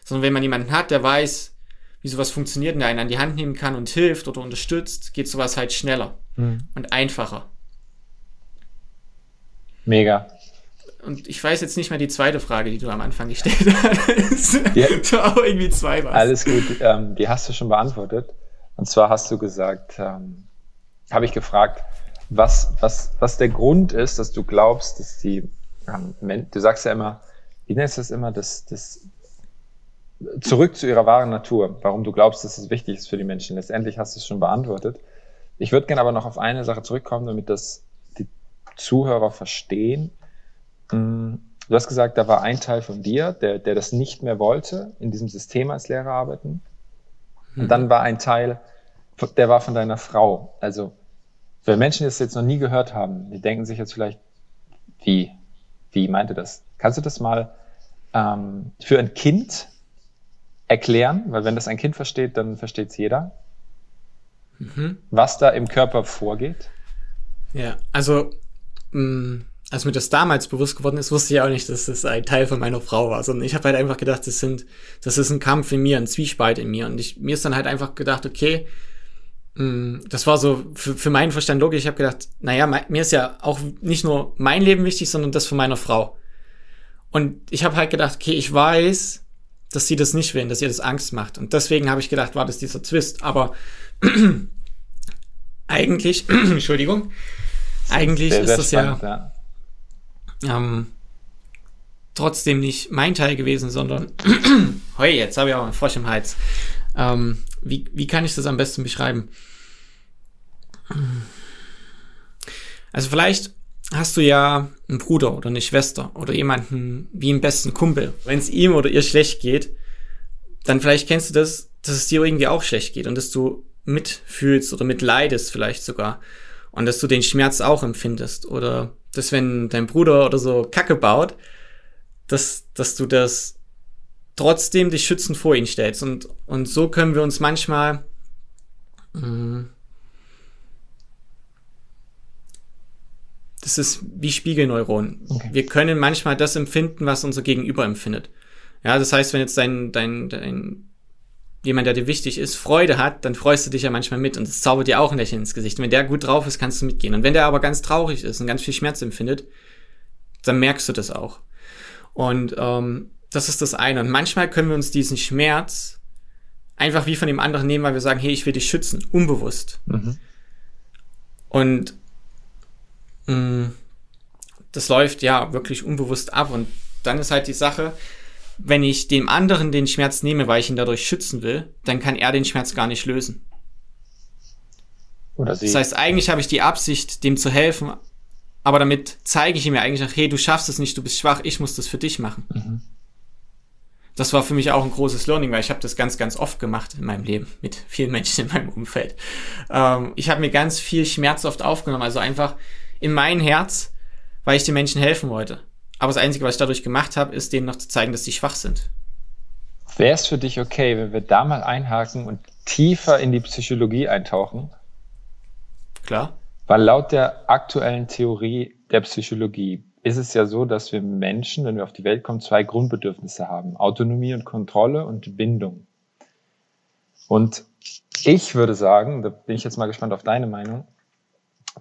Sondern wenn man jemanden hat, der weiß, wie sowas funktioniert und der einen an die Hand nehmen kann und hilft oder unterstützt, geht sowas halt schneller mhm. und einfacher. Mega. Und ich weiß jetzt nicht mehr die zweite Frage, die du am Anfang gestellt hast. Ja. auch irgendwie zwei was. Alles gut, ähm, die hast du schon beantwortet. Und zwar hast du gesagt, ähm, habe ich gefragt, was, was, was der Grund ist, dass du glaubst, dass die, ähm, du sagst ja immer, wie nennst du das immer, das, das zurück zu ihrer wahren Natur, warum du glaubst, dass es wichtig ist für die Menschen. Letztendlich hast du es schon beantwortet. Ich würde gerne aber noch auf eine Sache zurückkommen, damit das die Zuhörer verstehen. Mm, du hast gesagt, da war ein Teil von dir, der, der das nicht mehr wollte, in diesem System als Lehrer arbeiten. Und dann war ein Teil, der war von deiner Frau. Also, wenn Menschen das jetzt noch nie gehört haben, die denken sich jetzt vielleicht, wie, wie meinte das? Kannst du das mal ähm, für ein Kind erklären? Weil wenn das ein Kind versteht, dann versteht es jeder. mhm. was da im Körper vorgeht? Ja, also mh, mm, als mir das damals bewusst geworden ist, wusste ich auch nicht, dass das ein Teil von meiner Frau war, sondern ich habe halt einfach gedacht, das sind, das ist ein Kampf in mir, ein Zwiespalt in mir. Und ich, mir ist dann halt einfach gedacht, okay, mh, mm, das war so für, für meinen Verstand logisch. Ich habe gedacht, naja, mir ist ja auch nicht nur mein Leben wichtig, sondern das von meiner Frau. Und ich habe halt gedacht, okay, ich weiß, dass sie das nicht will, dass ihr das Angst macht. Und deswegen habe ich gedacht, war das dieser Twist. Aber eigentlich, Entschuldigung, eigentlich sehr, ist sehr das spannend, ja. Ähm, trotzdem nicht mein Teil gewesen, sondern hey, jetzt habe ich auch einen Frosch im Hals. Ähm, wie, wie kann ich das am besten beschreiben? Also vielleicht hast du ja einen Bruder oder eine Schwester oder jemanden wie einen besten Kumpel. Wenn es ihm oder ihr schlecht geht, dann vielleicht kennst du das, dass es dir irgendwie auch schlecht geht und dass du mitfühlst oder mitleidest vielleicht sogar und dass du den Schmerz auch empfindest oder dass wenn dein Bruder oder so Kacke baut, dass, dass du das trotzdem dich schützend vor ihn stellst und, und so können wir uns manchmal mh, mm, das ist wie Spiegelneuronen. Okay. Wir können manchmal das empfinden, was unser Gegenüber empfindet. Ja, das heißt, wenn jetzt dein, dein, dein jemand, der dir wichtig ist, Freude hat, dann freust du dich ja manchmal mit und es zaubert dir auch ein Lächeln ins Gesicht. Und wenn der gut drauf ist, kannst du mitgehen. Und wenn der aber ganz traurig ist und ganz viel Schmerz empfindet, dann merkst du das auch. Und ähm, das ist das eine. Und manchmal können wir uns diesen Schmerz einfach wie von dem anderen nehmen, weil wir sagen, hey, ich will dich schützen, unbewusst. Mhm. Und mh, mm, das läuft ja wirklich unbewusst ab. Und dann ist halt die Sache, wenn ich dem anderen den Schmerz nehme, weil ich ihn dadurch schützen will, dann kann er den Schmerz gar nicht lösen. Oder sie. Das heißt, eigentlich habe ich die Absicht, dem zu helfen, aber damit zeige ich ihm ja eigentlich auch, hey, du schaffst es nicht, du bist schwach, ich muss das für dich machen. Mhm. Das war für mich auch ein großes Learning, weil ich habe das ganz, ganz oft gemacht in meinem Leben mit vielen Menschen in meinem Umfeld. Ähm, ich habe mir ganz viel Schmerz oft aufgenommen, also einfach in mein Herz, weil ich den Menschen helfen wollte. Aber das Einzige, was ich dadurch gemacht habe, ist denen noch zu zeigen, dass sie schwach sind. Wäre es für dich okay, wenn wir da mal einhaken und tiefer in die Psychologie eintauchen? Klar. Weil laut der aktuellen Theorie der Psychologie ist es ja so, dass wir Menschen, wenn wir auf die Welt kommen, zwei Grundbedürfnisse haben. Autonomie und Kontrolle und Bindung. Und ich würde sagen, da bin ich jetzt mal gespannt auf deine Meinung,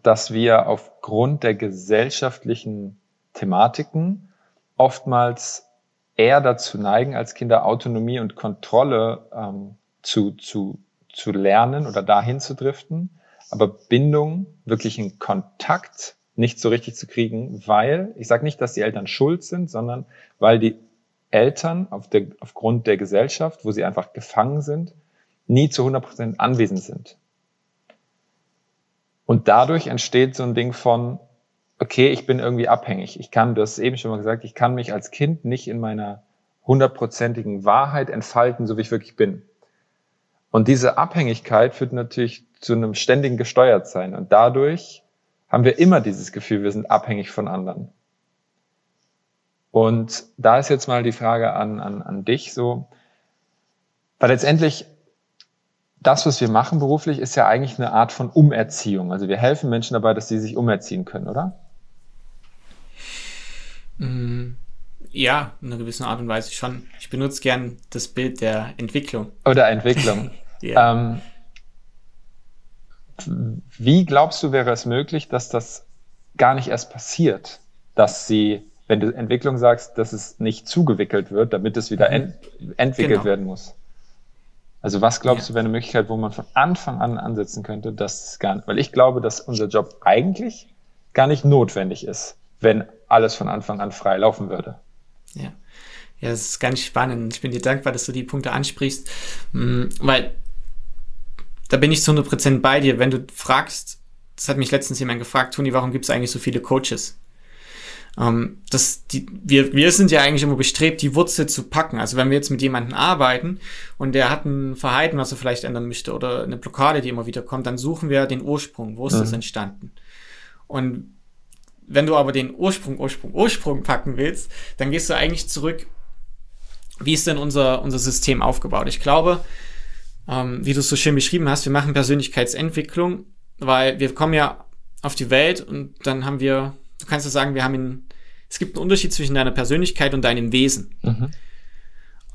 dass wir aufgrund der gesellschaftlichen Thematiken oftmals eher dazu neigen, als Kinder Autonomie und Kontrolle ähm, zu, zu, zu lernen oder dahin zu driften, aber Bindung, wirklich in Kontakt nicht so richtig zu kriegen, weil, ich sage nicht, dass die Eltern schuld sind, sondern weil die Eltern auf der, aufgrund der Gesellschaft, wo sie einfach gefangen sind, nie zu 100 Prozent anwesend sind. Und dadurch entsteht so ein Ding von, okay, ich bin irgendwie abhängig. Ich kann, du hast es eben schon mal gesagt, ich kann mich als Kind nicht in meiner hundertprozentigen Wahrheit entfalten, so wie ich wirklich bin. Und diese Abhängigkeit führt natürlich zu einem ständigen Gesteuertsein. Und dadurch haben wir immer dieses Gefühl, wir sind abhängig von anderen. Und da ist jetzt mal die Frage an, an, an dich so, weil letztendlich das, was wir machen beruflich, ist ja eigentlich eine Art von Umerziehung. Also wir helfen Menschen dabei, dass sie sich umerziehen können, oder? Mm, ja, in einer gewissen Art und Weise schon. Ich benutze gern das Bild der Entwicklung. Oder Entwicklung. ja. ähm, wie glaubst du, wäre es möglich, dass das gar nicht erst passiert? Dass sie, wenn du Entwicklung sagst, dass es nicht zugewickelt wird, damit es wieder mhm. ent entwickelt genau. werden muss? Also was glaubst ja. du wäre eine Möglichkeit, wo man von Anfang an ansetzen könnte, dass es gar nicht, weil ich glaube, dass unser Job eigentlich gar nicht notwendig ist, wenn alles von Anfang an frei laufen würde. Ja. Ja, das ist ganz spannend. Ich bin dir dankbar, dass du die Punkte ansprichst, mm, weil da bin ich zu 100% bei dir. Wenn du fragst, das hat mich letztens jemand gefragt, Toni, warum gibt es eigentlich so viele Coaches? Ähm, das, die, wir, wir sind ja eigentlich immer bestrebt, die Wurzel zu packen. Also wenn wir jetzt mit jemandem arbeiten und der hat ein Verhalten, was er vielleicht ändern möchte oder eine Blockade, die immer wieder kommt, dann suchen wir den Ursprung. Wo ist mhm. das entstanden? Und wenn du aber den Ursprung, Ursprung, Ursprung packen willst, dann gehst du eigentlich zurück, wie ist denn unser, unser System aufgebaut? Ich glaube, ähm, wie du es so schön beschrieben hast, wir machen Persönlichkeitsentwicklung, weil wir kommen ja auf die Welt und dann haben wir, du kannst ja sagen, wir haben in, es gibt einen Unterschied zwischen deiner Persönlichkeit und deinem Wesen. Mhm.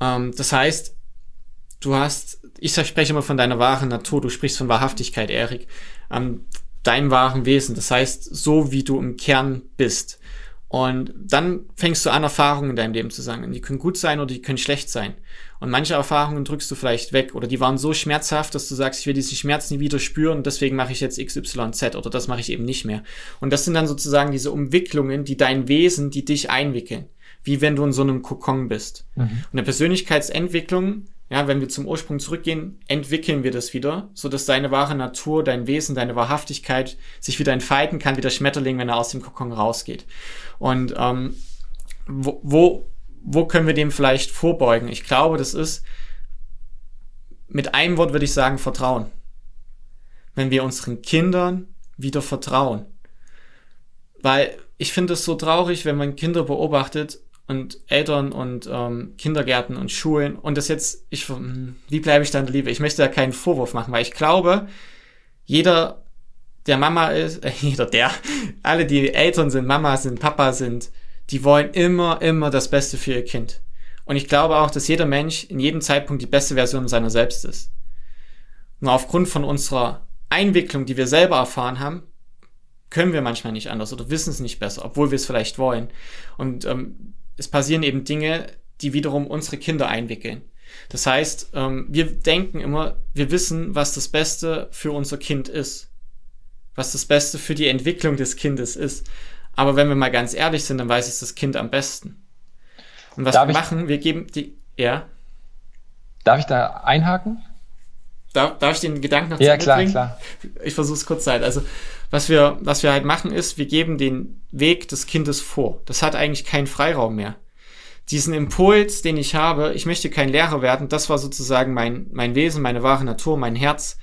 Ähm, das heißt, du hast, ich spreche immer von deiner wahren Natur, du sprichst von Wahrhaftigkeit, Erik, ähm, deinem wahren Wesen. Das heißt, so wie du im Kern bist. Und dann fängst du an, Erfahrungen in deinem Leben zu sagen. Die können gut sein oder die können schlecht sein. Und manche Erfahrungen drückst du vielleicht weg oder die waren so schmerzhaft, dass du sagst, ich will diesen Schmerz nie wieder spüren und deswegen mache ich jetzt XYZ oder das mache ich eben nicht mehr. Und das sind dann sozusagen diese Umwicklungen, die dein Wesen, die dich einwickeln. Wie wenn du in so einem Kokon bist. Mhm. Und eine Persönlichkeitsentwicklung ja, wenn wir zum Ursprung zurückgehen, entwickeln wir das wieder, so dass deine wahre Natur, dein Wesen, deine Wahrhaftigkeit sich wieder entfalten kann, wie der Schmetterling, wenn er aus dem Kokon rausgeht. Und ähm, wo, wo, wo können wir dem vielleicht vorbeugen? Ich glaube, das ist mit einem Wort würde ich sagen Vertrauen. Wenn wir unseren Kindern wieder vertrauen. Weil ich finde es so traurig, wenn man Kinder beobachtet und Eltern und ähm, Kindergärten und Schulen und das jetzt, ich, hm, wie bleibe ich dann Liebe? Ich möchte da keinen Vorwurf machen, weil ich glaube, jeder, der Mama ist, äh, jeder, der, alle, die Eltern sind, Mama sind, Papa sind, die wollen immer, immer das Beste für ihr Kind. Und ich glaube auch, dass jeder Mensch in jedem Zeitpunkt die beste Version seiner selbst ist. Nur aufgrund von unserer Einwicklung, die wir selber erfahren haben, können wir manchmal nicht anders oder wissen es nicht besser, obwohl wir es vielleicht wollen. Und ähm, es passieren eben Dinge, die wiederum unsere Kinder einwickeln. Das heißt, ähm, wir denken immer, wir wissen, was das Beste für unser Kind ist. Was das Beste für die Entwicklung des Kindes ist. Aber wenn wir mal ganz ehrlich sind, dann weiß es das Kind am besten. Und was Darf wir machen, wir geben die, ja. Darf ich da einhaken? Darf, darf ich den Gedanken noch zu ja, Ende klar, bringen? klar. Ich versuche es kurz Zeit. Also, was wir, was wir halt machen ist, wir geben den Weg des Kindes vor. Das hat eigentlich keinen Freiraum mehr. Diesen Impuls, den ich habe, ich möchte kein Lehrer werden, das war sozusagen mein, mein Wesen, meine wahre Natur, mein Herz.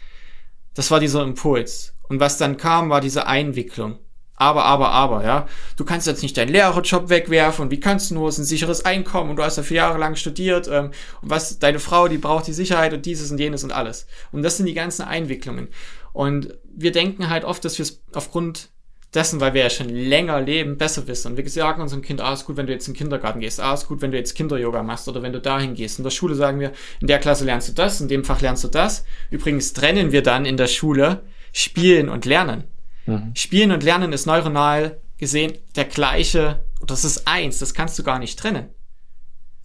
Das war dieser Impuls. Und was dann kam, war diese Einwicklung. Aber, aber, aber, ja. Du kannst jetzt nicht deinen Lehrerjob wegwerfen und wie kannst du nur, ist ein sicheres Einkommen und du hast ja vier Jahre lang studiert ähm, und was, deine Frau, die braucht die Sicherheit und dieses und jenes und alles. Und das sind die ganzen Einwicklungen. Und wir denken halt oft, dass wir es aufgrund dessen, weil wir ja schon länger leben, besser wissen. Und wir sagen unserem Kind, ah, ist gut, wenn du jetzt in den Kindergarten gehst, ah, ist gut, wenn du jetzt Kinder-Yoga machst oder wenn du dahin gehst. In der Schule sagen wir, in der Klasse lernst du das, in dem Fach lernst du das. Übrigens trennen wir dann in der Schule Spielen und Lernen. Mhm. Spielen und Lernen ist neuronal gesehen der gleiche, das ist eins, das kannst du gar nicht trennen.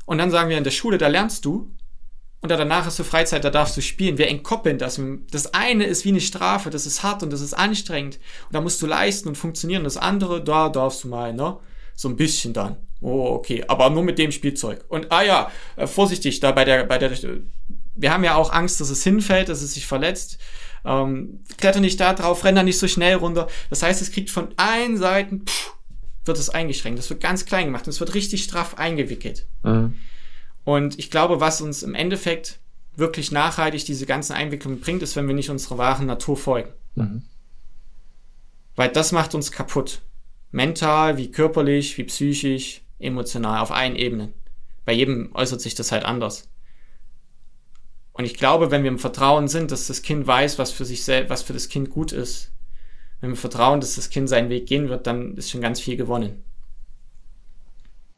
Und dann sagen wir in der Schule, da lernst du und danach hast du Freizeit, da darfst du spielen. Wir entkoppeln das. Das eine ist wie eine Strafe, das ist hart und das ist anstrengend und da musst du leisten und funktionieren. Das andere, da darfst du mal, ne? So ein bisschen dann. Oh, okay, aber nur mit dem Spielzeug. Und ah ja, äh, vorsichtig, da bei der, bei der, wir haben ja auch Angst, dass es hinfällt, dass es sich verletzt. Ähm, kletter nicht da drauf, renn da nicht so schnell runter. Das heißt, es kriegt von allen Seiten, pff, wird es eingeschränkt. Das wird ganz klein gemacht und es wird richtig straff eingewickelt. Mhm. Und ich glaube, was uns im Endeffekt wirklich nachhaltig diese ganzen Einwicklungen bringt, ist, wenn wir nicht unserer wahren Natur folgen. Mhm. Weil das macht uns kaputt. Mental, wie körperlich, wie psychisch, emotional, auf allen Ebenen. Bei jedem äußert sich das halt anders. Und ich glaube, wenn wir im Vertrauen sind, dass das Kind weiß, was für sich selbst, was für das Kind gut ist, wenn wir vertrauen, dass das Kind seinen Weg gehen wird, dann ist schon ganz viel gewonnen.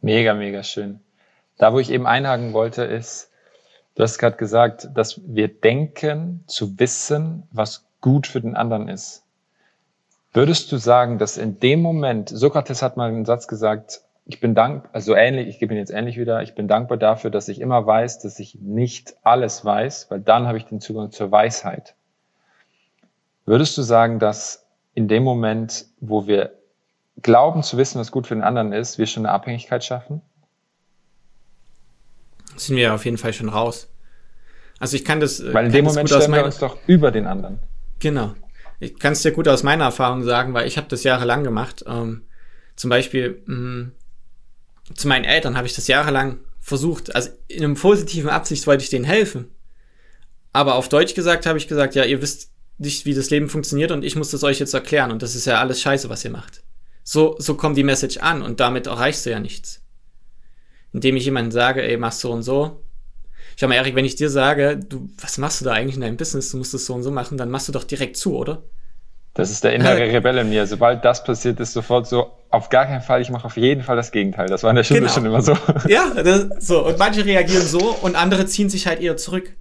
Mega, mega schön. Da, wo ich eben einhaken wollte, ist, du hast gerade gesagt, dass wir denken zu wissen, was gut für den anderen ist. Würdest du sagen, dass in dem Moment, Sokrates hat mal einen Satz gesagt, ich bin dankbar, also ähnlich, ich gebe ihn jetzt ähnlich wieder, ich bin dankbar dafür, dass ich immer weiß, dass ich nicht alles weiß, weil dann habe ich den Zugang zur Weisheit. Würdest du sagen, dass in dem Moment, wo wir glauben zu wissen, was gut für den anderen ist, wir schon eine Abhängigkeit schaffen? Sind wir auf jeden Fall schon raus. Also ich kann das. Äh, weil in dem Moment stellen wir uns doch über den anderen. Genau. Ich kann es dir gut aus meiner Erfahrung sagen, weil ich habe das jahrelang gemacht. Ähm, zum Beispiel mh, mm, zu meinen Eltern habe ich das jahrelang versucht, also in einem positiven Absicht wollte ich denen helfen. Aber auf Deutsch gesagt habe ich gesagt, ja, ihr wisst nicht, wie das Leben funktioniert und ich muss das euch jetzt erklären und das ist ja alles scheiße, was ihr macht. So, so kommt die Message an und damit erreichst du ja nichts. Indem ich jemandem sage, ey, mach so und so. Schau mal, Erik, wenn ich dir sage, du, was machst du da eigentlich in deinem Business, du musst es so und so machen, dann machst du doch direkt zu, oder? Das ist der innere Rebell in mir. Sobald das passiert, ist sofort so, auf gar keinen Fall, ich mache auf jeden Fall das Gegenteil. Das war in der Schule genau. schon immer so. Ja, das, so. Und manche reagieren so und andere ziehen sich halt eher zurück.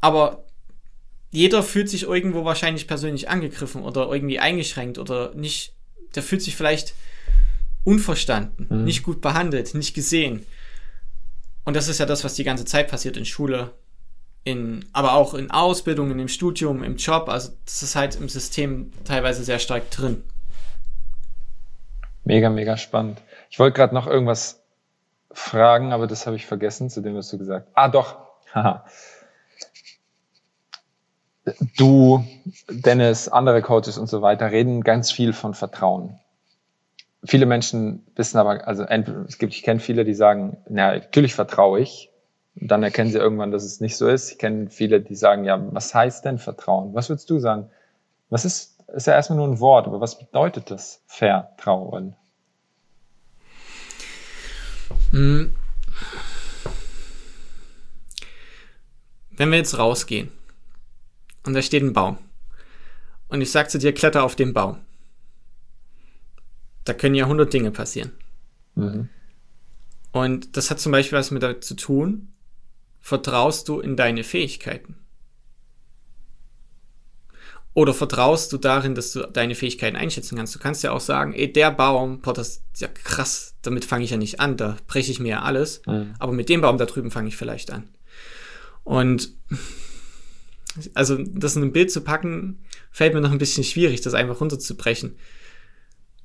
Aber jeder fühlt sich irgendwo wahrscheinlich persönlich angegriffen oder irgendwie eingeschränkt oder nicht, der fühlt sich vielleicht unverstanden, mhm. nicht gut behandelt, nicht gesehen. Und das ist ja das, was die ganze Zeit passiert in Schule, in, aber auch in Ausbildungen, im Studium, im Job. Also das ist halt im System teilweise sehr stark drin. Mega, mega spannend. Ich wollte gerade noch irgendwas fragen, aber das habe ich vergessen, zu dem hast du gesagt. Ah, doch. Haha. Du, Dennis, andere Coaches und so weiter reden ganz viel von Vertrauen. Viele Menschen wissen aber, also es gibt, ich kenne viele, die sagen, na, natürlich vertraue ich, und dann erkennen sie irgendwann, dass es nicht so ist. Ich kenne viele, die sagen, ja, was heißt denn Vertrauen? Was würdest du sagen? Was ist, ist ja erstmal nur ein Wort, aber was bedeutet das Vertrauen? Hm. Wenn wir jetzt rausgehen und da steht ein Baum und ich sage zu dir, kletter auf den Baum, da können ja hundert Dinge passieren. Mhm. Und das hat zum Beispiel was mit damit zu tun, Vertraust du in deine Fähigkeiten? Oder vertraust du darin, dass du deine Fähigkeiten einschätzen kannst? Du kannst ja auch sagen, ey, der Baum, boah, das ist ja krass, damit fange ich ja nicht an, da breche ich mir ja alles. Mhm. Aber mit dem Baum da drüben fange ich vielleicht an. Und also das in ein Bild zu packen, fällt mir noch ein bisschen schwierig, das einfach runterzubrechen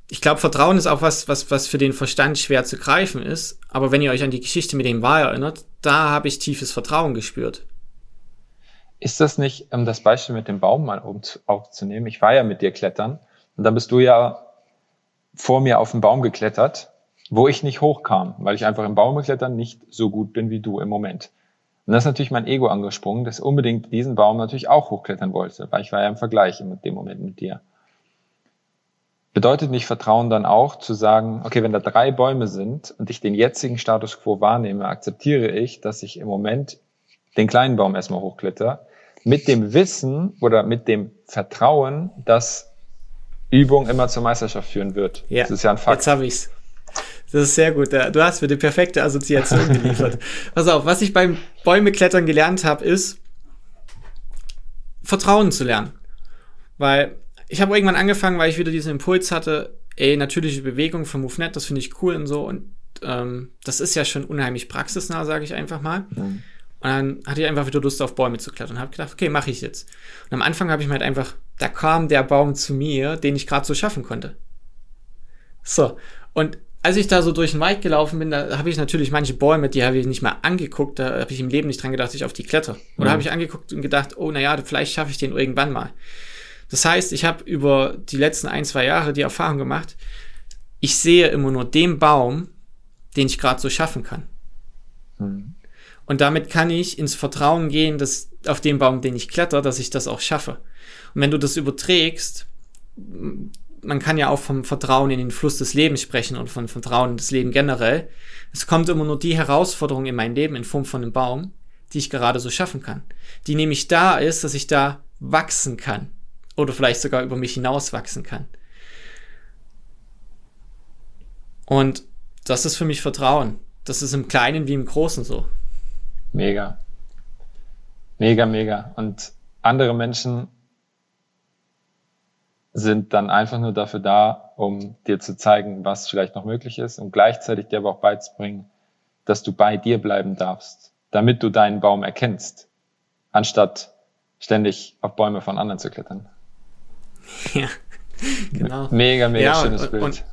ich glaube, Vertrauen ist auch was, was, was für den Verstand schwer zu greifen ist. Aber wenn ihr euch an die Geschichte mit dem Wal erinnert, da habe ich tiefes Vertrauen gespürt. Ist das nicht, um das Beispiel mit dem Baum mal aufzunehmen? Ich war ja mit dir klettern und dann bist du ja vor mir auf den Baum geklettert, wo ich nicht hochkam, weil ich einfach im Baumklettern nicht so gut bin wie du im Moment. Und das ist natürlich mein Ego angesprungen, das unbedingt diesen Baum natürlich auch hochklettern wollte, weil ich war ja im Vergleich in dem Moment mit dir. Bedeutet nicht Vertrauen dann auch zu sagen, okay, wenn da drei Bäume sind und ich den jetzigen Status quo wahrnehme, akzeptiere ich, dass ich im Moment den kleinen Baum erstmal hochkletter, mit dem Wissen oder mit dem Vertrauen, dass Übung immer zur Meisterschaft führen wird. Ja, das ist ja ein Fakt. Jetzt habe ich's. Das ist sehr gut. Du hast mir die perfekte Assoziation geliefert. Pass auf, was ich beim Bäumeklettern gelernt habe, ist Vertrauen zu lernen. Weil ich habe irgendwann angefangen, weil ich wieder diesen Impuls hatte, ey, natürliche Bewegung von MoveNet, das finde ich cool und so. Und ähm, das ist ja schon unheimlich praxisnah, sage ich einfach mal. Mhm. Und dann hatte ich einfach wieder Lust auf Bäume zu klettern und habe gedacht, okay, mache ich jetzt. Und am Anfang habe ich mir halt einfach, da kam der Baum zu mir, den ich gerade so schaffen konnte. So, und als ich da so durch den Wald gelaufen bin, da habe ich natürlich manche Bäume, die habe ich nicht mal angeguckt, da habe ich im Leben nicht dran gedacht, ich auf die kletter. Oder mhm. habe ich angeguckt und gedacht, oh, naja, vielleicht schaffe ich den irgendwann mal. Das heißt, ich habe über die letzten ein, zwei Jahre die Erfahrung gemacht, ich sehe immer nur den Baum, den ich gerade so schaffen kann. Mhm. Und damit kann ich ins Vertrauen gehen, dass auf dem Baum, den ich kletter, dass ich das auch schaffe. Und wenn du das überträgst, man kann ja auch vom Vertrauen in den Fluss des Lebens sprechen und von Vertrauen in das Leben generell. Es kommt immer nur die Herausforderung in mein Leben in Form von einem Baum, die ich gerade so schaffen kann. Die nämlich da ist, dass ich da wachsen kann oder vielleicht sogar über mich hinaus wachsen kann. Und das ist für mich Vertrauen. Das ist im Kleinen wie im Großen so. Mega. Mega, mega. Und andere Menschen sind dann einfach nur dafür da, um dir zu zeigen, was vielleicht noch möglich ist und gleichzeitig dir aber auch beizubringen, dass du bei dir bleiben darfst, damit du deinen Baum erkennst, anstatt ständig auf Bäume von anderen zu klettern. Ja, genau. Mega, mega ja, schönes und, Bild. Und,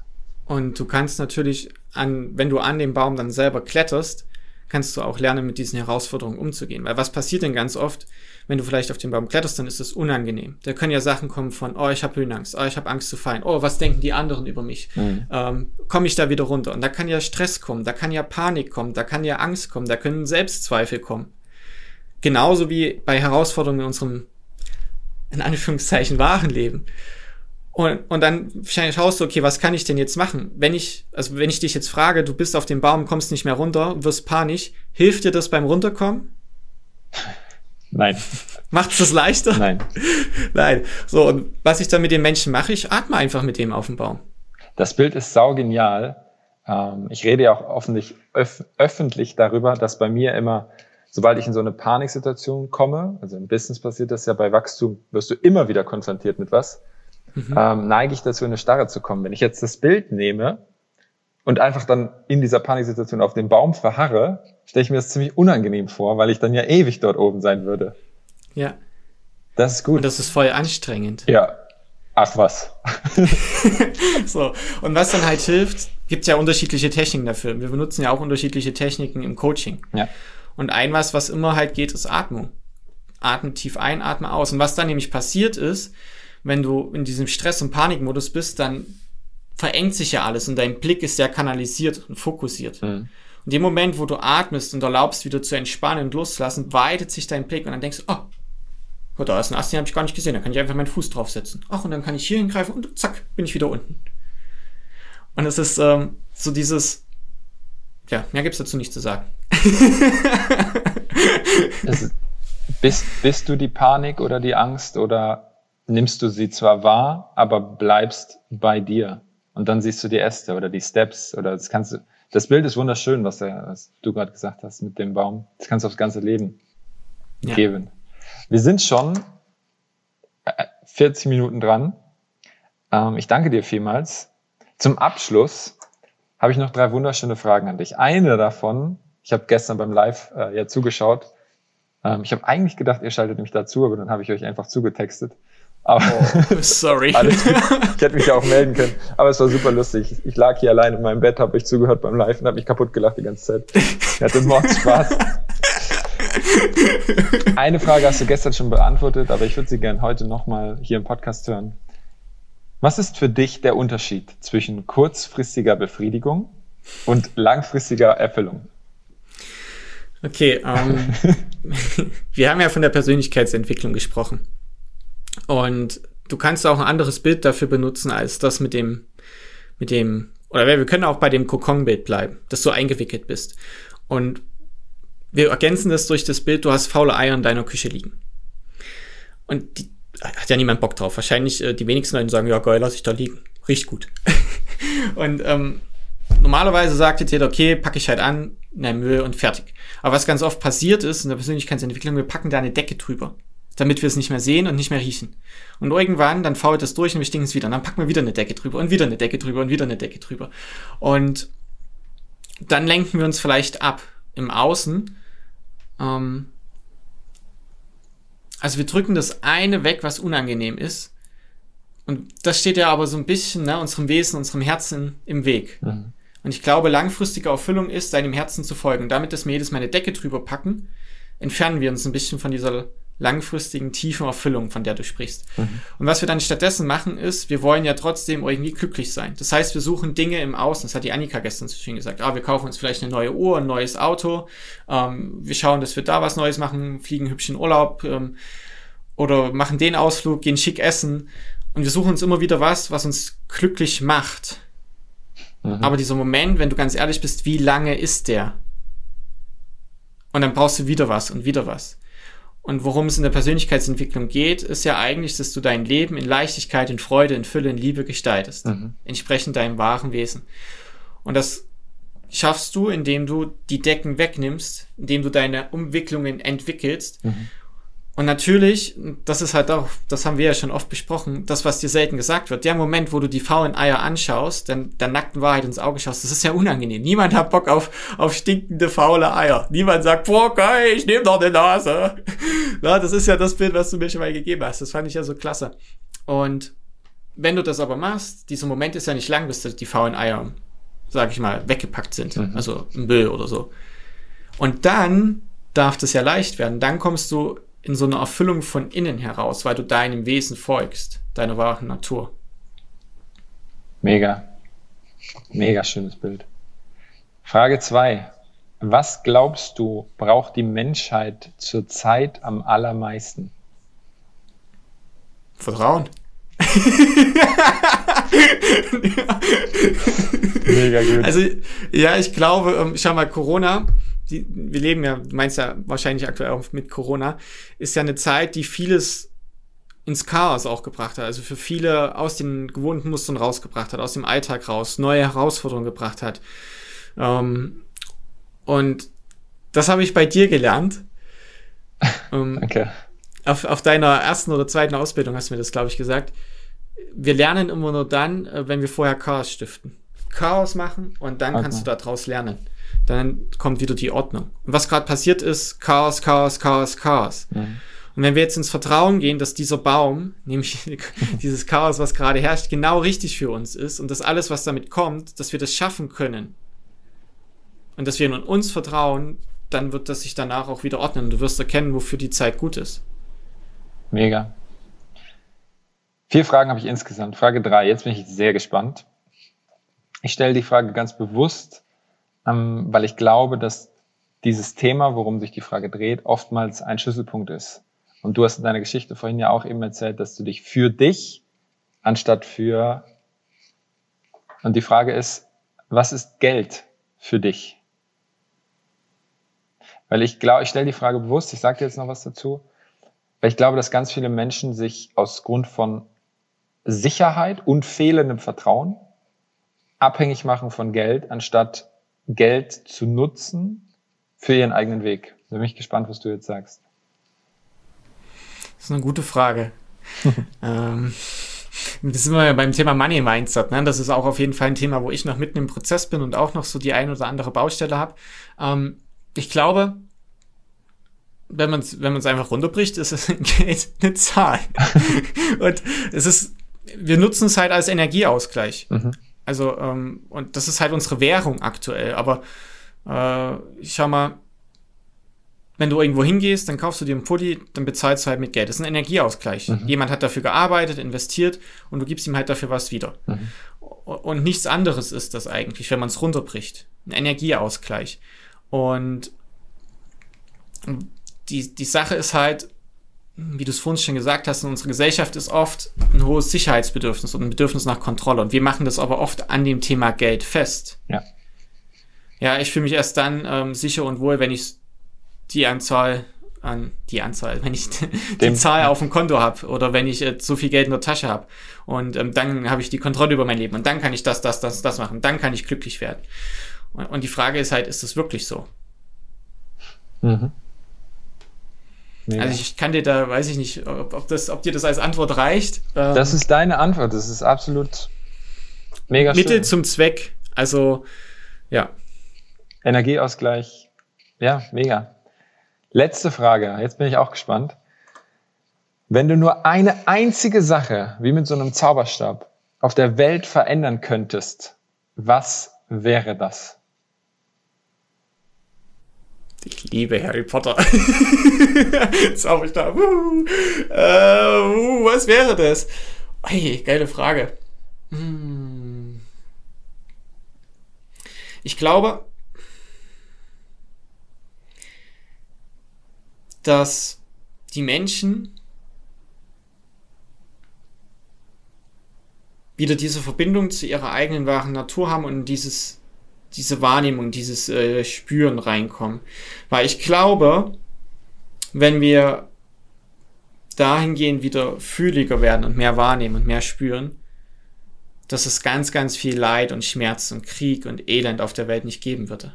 und du kannst natürlich an, wenn du an dem Baum dann selber kletterst, kannst du auch lernen, mit diesen Herausforderungen umzugehen. Weil was passiert denn ganz oft, wenn du vielleicht auf den Baum kletterst, dann ist es unangenehm. Da können ja Sachen kommen von, oh, ich habe Höhenangst, oh, ich habe Angst zu fallen, oh, was denken die anderen über mich? Mhm. Ähm, Komme ich da wieder runter? Und da kann ja Stress kommen, da kann ja Panik kommen, da kann ja Angst kommen, da können Selbstzweifel kommen. Genauso wie bei Herausforderungen in unserem in Anführungszeichen wahren Leben. Und, und dann schaust du, okay, was kann ich denn jetzt machen? Wenn ich, also wenn ich dich jetzt frage, du bist auf dem Baum, kommst nicht mehr runter, wirst panisch, hilft dir das beim Runterkommen? Nein. Macht es das leichter? Nein. Nein. So, und was ich dann mit den Menschen mache, ich atme einfach mit dem auf dem Baum. Das Bild ist saugenial. Ähm, ich rede ja auch öffentlich, öf öffentlich darüber, dass bei mir immer, sobald ich in so eine Paniksituation komme, also im Business passiert das ja, bei Wachstum wirst du immer wieder konfrontiert mit was, mhm. ähm, neige ich dazu, in eine Starre zu kommen. Wenn ich jetzt das Bild nehme und einfach dann in dieser Paniksituation auf dem Baum verharre, stelle ich mir das ziemlich unangenehm vor, weil ich dann ja ewig dort oben sein würde. Ja. Das ist gut. Und das ist voll anstrengend. Ja. Ach was. so. Und was dann halt hilft, gibt ja unterschiedliche Techniken dafür. Wir benutzen ja auch unterschiedliche Techniken im Coaching. Ja. Und ein was, was immer halt geht, ist Atmung. Atme tief ein, atme aus. Und was dann nämlich passiert ist, wenn du in diesem Stress- und Panikmodus bist, dann verengt sich ja alles und dein Blick ist sehr kanalisiert und fokussiert. Mhm. Und dem Moment, wo du atmest und erlaubst, wieder zu entspannen und loslassen, weitet sich dein Blick und dann denkst du, oh, oh da ist ein Ast, den habe ich gar nicht gesehen, da kann ich einfach meinen Fuß draufsetzen. Ach, und dann kann ich hier hingreifen und zack, bin ich wieder unten. Und es ist ähm, so dieses, ja, mehr gibt's dazu nicht zu sagen. ist, bist, bist du die Panik oder die Angst oder nimmst du sie zwar wahr, aber bleibst bei dir? Und dann siehst du die Äste oder die Steps oder das kannst du, das Bild ist wunderschön, was, der, was du gerade gesagt hast mit dem Baum. Das kannst du aufs ganze Leben ja. geben. Wir sind schon 40 äh, Minuten dran. Ähm, ich danke dir vielmals. Zum Abschluss habe ich noch drei wunderschöne Fragen an dich. Eine davon, ich habe gestern beim Live äh, ja zugeschaut. Ähm, ich habe eigentlich gedacht, ihr schaltet mich dazu, aber dann habe ich euch einfach zugetextet. Aber oh, sorry. alles gut. Ich hätte mich ja auch melden können. Aber es war super lustig. Ich lag hier allein in meinem Bett, habe euch zugehört beim Live und habe mich kaputt gelacht die ganze Zeit. Ich hatte Mordspaß. Eine Frage hast du gestern schon beantwortet, aber ich würde sie gerne heute nochmal hier im Podcast hören. Was ist für dich der Unterschied zwischen kurzfristiger Befriedigung und langfristiger Erfüllung? Okay, ähm, wir haben ja von der Persönlichkeitsentwicklung gesprochen. Und du kannst auch ein anderes Bild dafür benutzen als das mit dem, mit dem, oder wir können auch bei dem Kokon-Bild bleiben, dass du eingewickelt bist. Und wir ergänzen das durch das Bild, du hast faule Eier in deiner Küche liegen. Und die, hat ja niemand Bock drauf. Wahrscheinlich äh, die wenigsten Leute sagen, ja geil, lass ich da liegen. Riecht gut. und ähm, normalerweise sagt jetzt jeder, okay, packe ich halt an, nein, Müll und fertig. Aber was ganz oft passiert ist in der Persönlichkeitsentwicklung, wir packen da eine Decke drüber damit wir es nicht mehr sehen und nicht mehr riechen. Und irgendwann, dann fault es durch und wir stinken es wieder. Und dann packen wir wieder eine Decke drüber und wieder eine Decke drüber und wieder eine Decke drüber. Und dann lenken wir uns vielleicht ab im Außen. Ähm also wir drücken das eine weg, was unangenehm ist. Und das steht ja aber so ein bisschen ne, unserem Wesen, unserem Herzen im Weg. Mhm. Und ich glaube, langfristige Erfüllung ist, deinem Herzen zu folgen. Damit, dass wir jedes Mal eine Decke drüber packen, entfernen wir uns ein bisschen von dieser langfristigen, tiefen Erfüllung, von der du sprichst. Mhm. Und was wir dann stattdessen machen, ist, wir wollen ja trotzdem irgendwie glücklich sein. Das heißt, wir suchen Dinge im Außen. Das hat die Annika gestern so schön gesagt. Ah, wir kaufen uns vielleicht eine neue Uhr, ein neues Auto. Ähm, wir schauen, dass wir da was Neues machen, fliegen hübsch in Urlaub ähm, oder machen den Ausflug, gehen schick essen. Und wir suchen uns immer wieder was, was uns glücklich macht. Mhm. Aber dieser Moment, wenn du ganz ehrlich bist, wie lange ist der? Und dann brauchst du wieder was und wieder was. Und worum es in der Persönlichkeitsentwicklung geht, ist ja eigentlich, dass du dein Leben in Leichtigkeit, in Freude, in Fülle, in Liebe gestaltest. Mhm. Entsprechend deinem wahren Wesen. Und das schaffst du, indem du die Decken wegnimmst, indem du deine Umwicklungen entwickelst mhm. Und natürlich, das ist halt auch, das haben wir ja schon oft besprochen, das, was dir selten gesagt wird, der Moment, wo du die faulen Eier anschaust, dann der nackten Wahrheit ins Auge schaust, das ist ja unangenehm. Niemand hat Bock auf, auf stinkende, faule Eier. Niemand sagt, boah, geil, ich nehme doch eine Nase. Ja, das ist ja das Bild, was du mir schon mal gegeben hast. Das fand ich ja so klasse. Und wenn du das aber machst, dieser Moment ist ja nicht lang, bis die faulen Eier, sag ich mal, weggepackt sind. Mhm. Also im Müll oder so. Und dann darf das ja leicht werden. Dann kommst du in so eine Erfüllung von innen heraus, weil du deinem Wesen folgst, deiner wahren Natur. Mega. Mega schönes Bild. Frage zwei: Was glaubst du, braucht die Menschheit zurzeit am allermeisten? Vertrauen. Mega gut. Also, ja, ich glaube, ähm, schau mal, Corona die, wir leben ja, du meinst ja wahrscheinlich aktuell auch mit Corona, ist ja eine Zeit, die vieles ins Chaos auch gebracht hat, also für viele aus den gewohnten Mustern rausgebracht hat, aus dem Alltag raus, neue Herausforderungen gebracht hat. Ähm, und das habe ich bei dir gelernt. Ähm, okay. Auf, auf deiner ersten oder zweiten Ausbildung hast du mir das, glaube ich, gesagt. Wir lernen immer nur dann, äh, wenn wir vorher Chaos stiften. Chaos machen und dann okay. kannst du daraus lernen. Dann kommt wieder die Ordnung. Und was gerade passiert ist, Chaos, Chaos, Chaos, Chaos. Mhm. Und wenn wir jetzt ins Vertrauen gehen, dass dieser Baum, nämlich dieses Chaos, was gerade herrscht, genau richtig für uns ist und dass alles, was damit kommt, dass wir das schaffen können und dass wir in uns vertrauen, dann wird das sich danach auch wieder ordnen. Du wirst erkennen, wofür die Zeit gut ist. Mega. Vier Fragen habe ich insgesamt. Frage drei. Jetzt bin ich sehr gespannt. Ich stelle die Frage ganz bewusst, ähm, weil ich glaube, dass dieses Thema, worum sich die Frage dreht, oftmals ein Schlüsselpunkt ist. Und du hast in deiner Geschichte vorhin ja auch eben erzählt, dass du dich für dich anstatt für. Und die Frage ist, was ist Geld für dich? Weil ich glaube, ich stelle die Frage bewusst, ich sage dir jetzt noch was dazu, weil ich glaube, dass ganz viele Menschen sich aus Grund von Sicherheit und fehlendem Vertrauen abhängig machen von Geld, anstatt Geld zu nutzen für ihren eigenen Weg. Da bin ich gespannt, was du jetzt sagst. Das ist eine gute Frage. ähm, das sind wir ja beim Thema Money Mindset. Ne? Das ist auch auf jeden Fall ein Thema, wo ich noch mitten im Prozess bin und auch noch so die ein oder andere Baustelle habe. Ähm, ich glaube, wenn man es wenn man's einfach runterbricht, ist es Geld eine Zahl. und es ist, wir nutzen es halt als Energieausgleich. Mhm. Also, ähm, und das ist halt unsere Währung aktuell. Aber äh, ich schau mal, wenn du irgendwo hingehst, dann kaufst du dir einen Pulli, dann bezahlst du halt mit Geld. Das ist ein Energieausgleich. Mhm. Jemand hat dafür gearbeitet, investiert und du gibst ihm halt dafür was wieder. Mhm. Und nichts anderes ist das eigentlich, wenn man es runterbricht. Ein Energieausgleich. Und die, die Sache ist halt, wie du es vorhin schon gesagt hast, in unserer Gesellschaft ist oft ein hohes Sicherheitsbedürfnis und ein Bedürfnis nach Kontrolle. Und wir machen das aber oft an dem Thema Geld fest. Ja. Ja, ich fühle mich erst dann ähm, sicher und wohl, wenn ich die Anzahl an die Anzahl, wenn ich die Dem, Zahl auf dem Konto habe oder wenn ich äh, so viel Geld in der Tasche habe und ähm, dann habe ich die Kontrolle über mein Leben und dann kann ich das, das, das, das machen, dann kann ich glücklich werden. Und, und die Frage ist halt, ist das wirklich so? Mhm. Also ich kann dir da, weiß ich nicht, ob, ob, das, ob dir das als Antwort reicht. Ähm, das ist deine Antwort, das ist absolut mega Mittel schön. zum Zweck, also ja. Energieausgleich, ja, mega. Letzte Frage, jetzt bin ich auch gespannt. Wenn du nur eine einzige Sache, wie mit so einem Zauberstab, auf der Welt verändern könntest, was wäre das? Ich liebe Harry Potter. Zauberstab. Uh, uh, was wäre das? Hey, geile Frage. Hm. Ich glaube, dass die Menschen wieder diese Verbindung zu ihrer eigenen wahren Natur haben und dieses, diese Wahrnehmung, dieses äh, Spüren reinkommen. Weil ich glaube, wenn wir dahingehend wieder fühliger werden und mehr wahrnehmen und mehr spüren, dass es ganz, ganz viel Leid und Schmerz und Krieg und Elend auf der Welt nicht geben würde.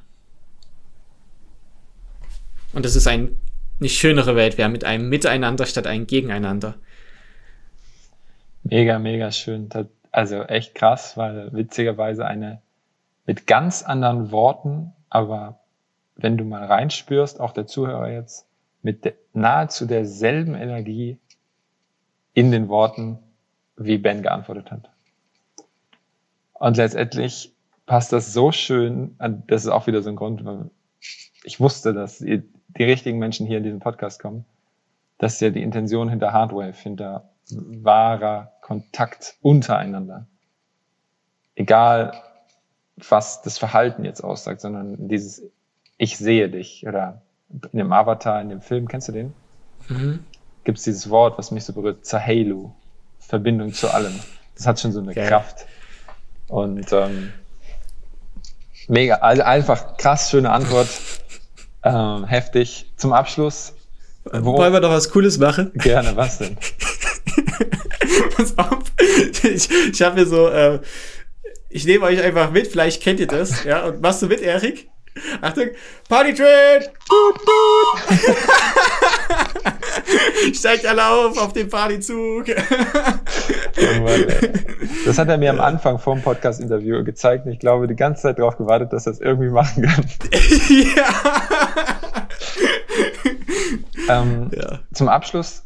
Und das ist ein eine schönere Welt wäre mit einem Miteinander statt einem Gegeneinander. Mega, mega schön. Also echt krass, weil witzigerweise eine mit ganz anderen Worten, aber wenn du mal reinspürst, auch der Zuhörer jetzt, mit de, nahezu derselben Energie in den Worten, wie Ben geantwortet hat. Und letztendlich passt das so schön, das ist auch wieder so ein Grund, ich wusste, dass die richtigen Menschen hier in diesen Podcast kommen. Das ist ja die Intention hinter Hardwave, hinter wahrer Kontakt untereinander. Egal, was das Verhalten jetzt aussagt, sondern dieses Ich sehe dich oder in dem Avatar, in dem Film, kennst du den? Mhm. Gibt es dieses Wort, was mich so berührt, Zahelu, Verbindung zu allem. Das hat schon so eine okay. Kraft. Und ähm, mega, also einfach krass schöne Antwort. Ähm, heftig. Zum Abschluss. Wo, Wollen wir doch was Cooles machen? Gerne, was denn? Pass auf. Ich, ich habe mir so, äh, ich nehme euch einfach mit, vielleicht kennt ihr das, ja, und machst du mit, Erik? Achtung, Party Train! Steigt alle auf auf den Partyzug. oh das hat er mir am Anfang vom Podcast-Interview gezeigt und ich glaube, die ganze Zeit darauf gewartet, dass er es irgendwie machen kann. ja. ähm, ja. Zum Abschluss,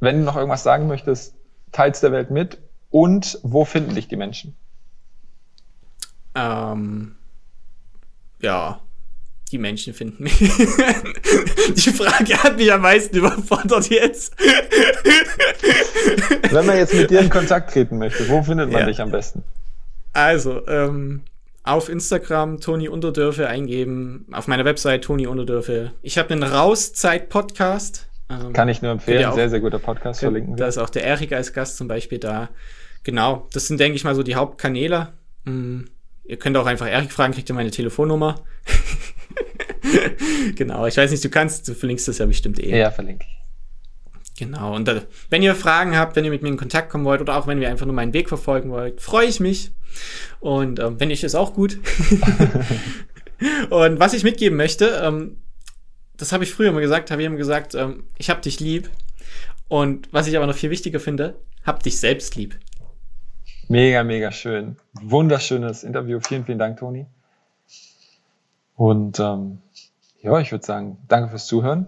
wenn du noch irgendwas sagen möchtest, teils der Welt mit und wo finden dich die Menschen? Ähm, ja, die Menschen finden mich. die Frage hat mich am meisten überfordert jetzt. Wenn man jetzt mit dir in Kontakt treten möchte, wo findet man ja. dich am besten? Also, ähm, auf Instagram Toni Unterdörfe eingeben, auf meiner Website Toni Unterdörfe. Ich habe einen Rauszeit-Podcast. Ähm, Kann ich nur empfehlen, auch, sehr, sehr guter Podcast, verlinken wir. Da ist auch der Erik als Gast zum Beispiel da. Genau, das sind, denke ich mal, so die Hauptkanäle. Mhm. Ihr könnt auch einfach Erik fragen, kriegt ihr meine Telefonnummer. genau, ich weiß nicht, du kannst, du verlinkst das ja bestimmt eh. Ja, verlinke ich. Genau, und äh, wenn ihr Fragen habt, wenn ihr mit mir in Kontakt kommen wollt oder auch wenn ihr einfach nur meinen Weg verfolgen wollt, freue ich mich. Und ähm, wenn ich es auch gut. und was ich mitgeben möchte, ähm, das habe ich früher immer gesagt, habe ich immer gesagt, ähm, ich habe dich lieb. Und was ich aber noch viel wichtiger finde, hab dich selbst lieb. Mega, mega schön. Wunderschönes Interview. Vielen, vielen Dank, Toni. Und ähm, ja, ich würde sagen, danke fürs Zuhören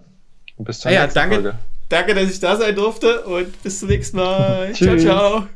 und bis zur ja, nächsten danke, Folge. Danke, dass ich da sein durfte und bis zum nächsten Mal. ciao, ciao.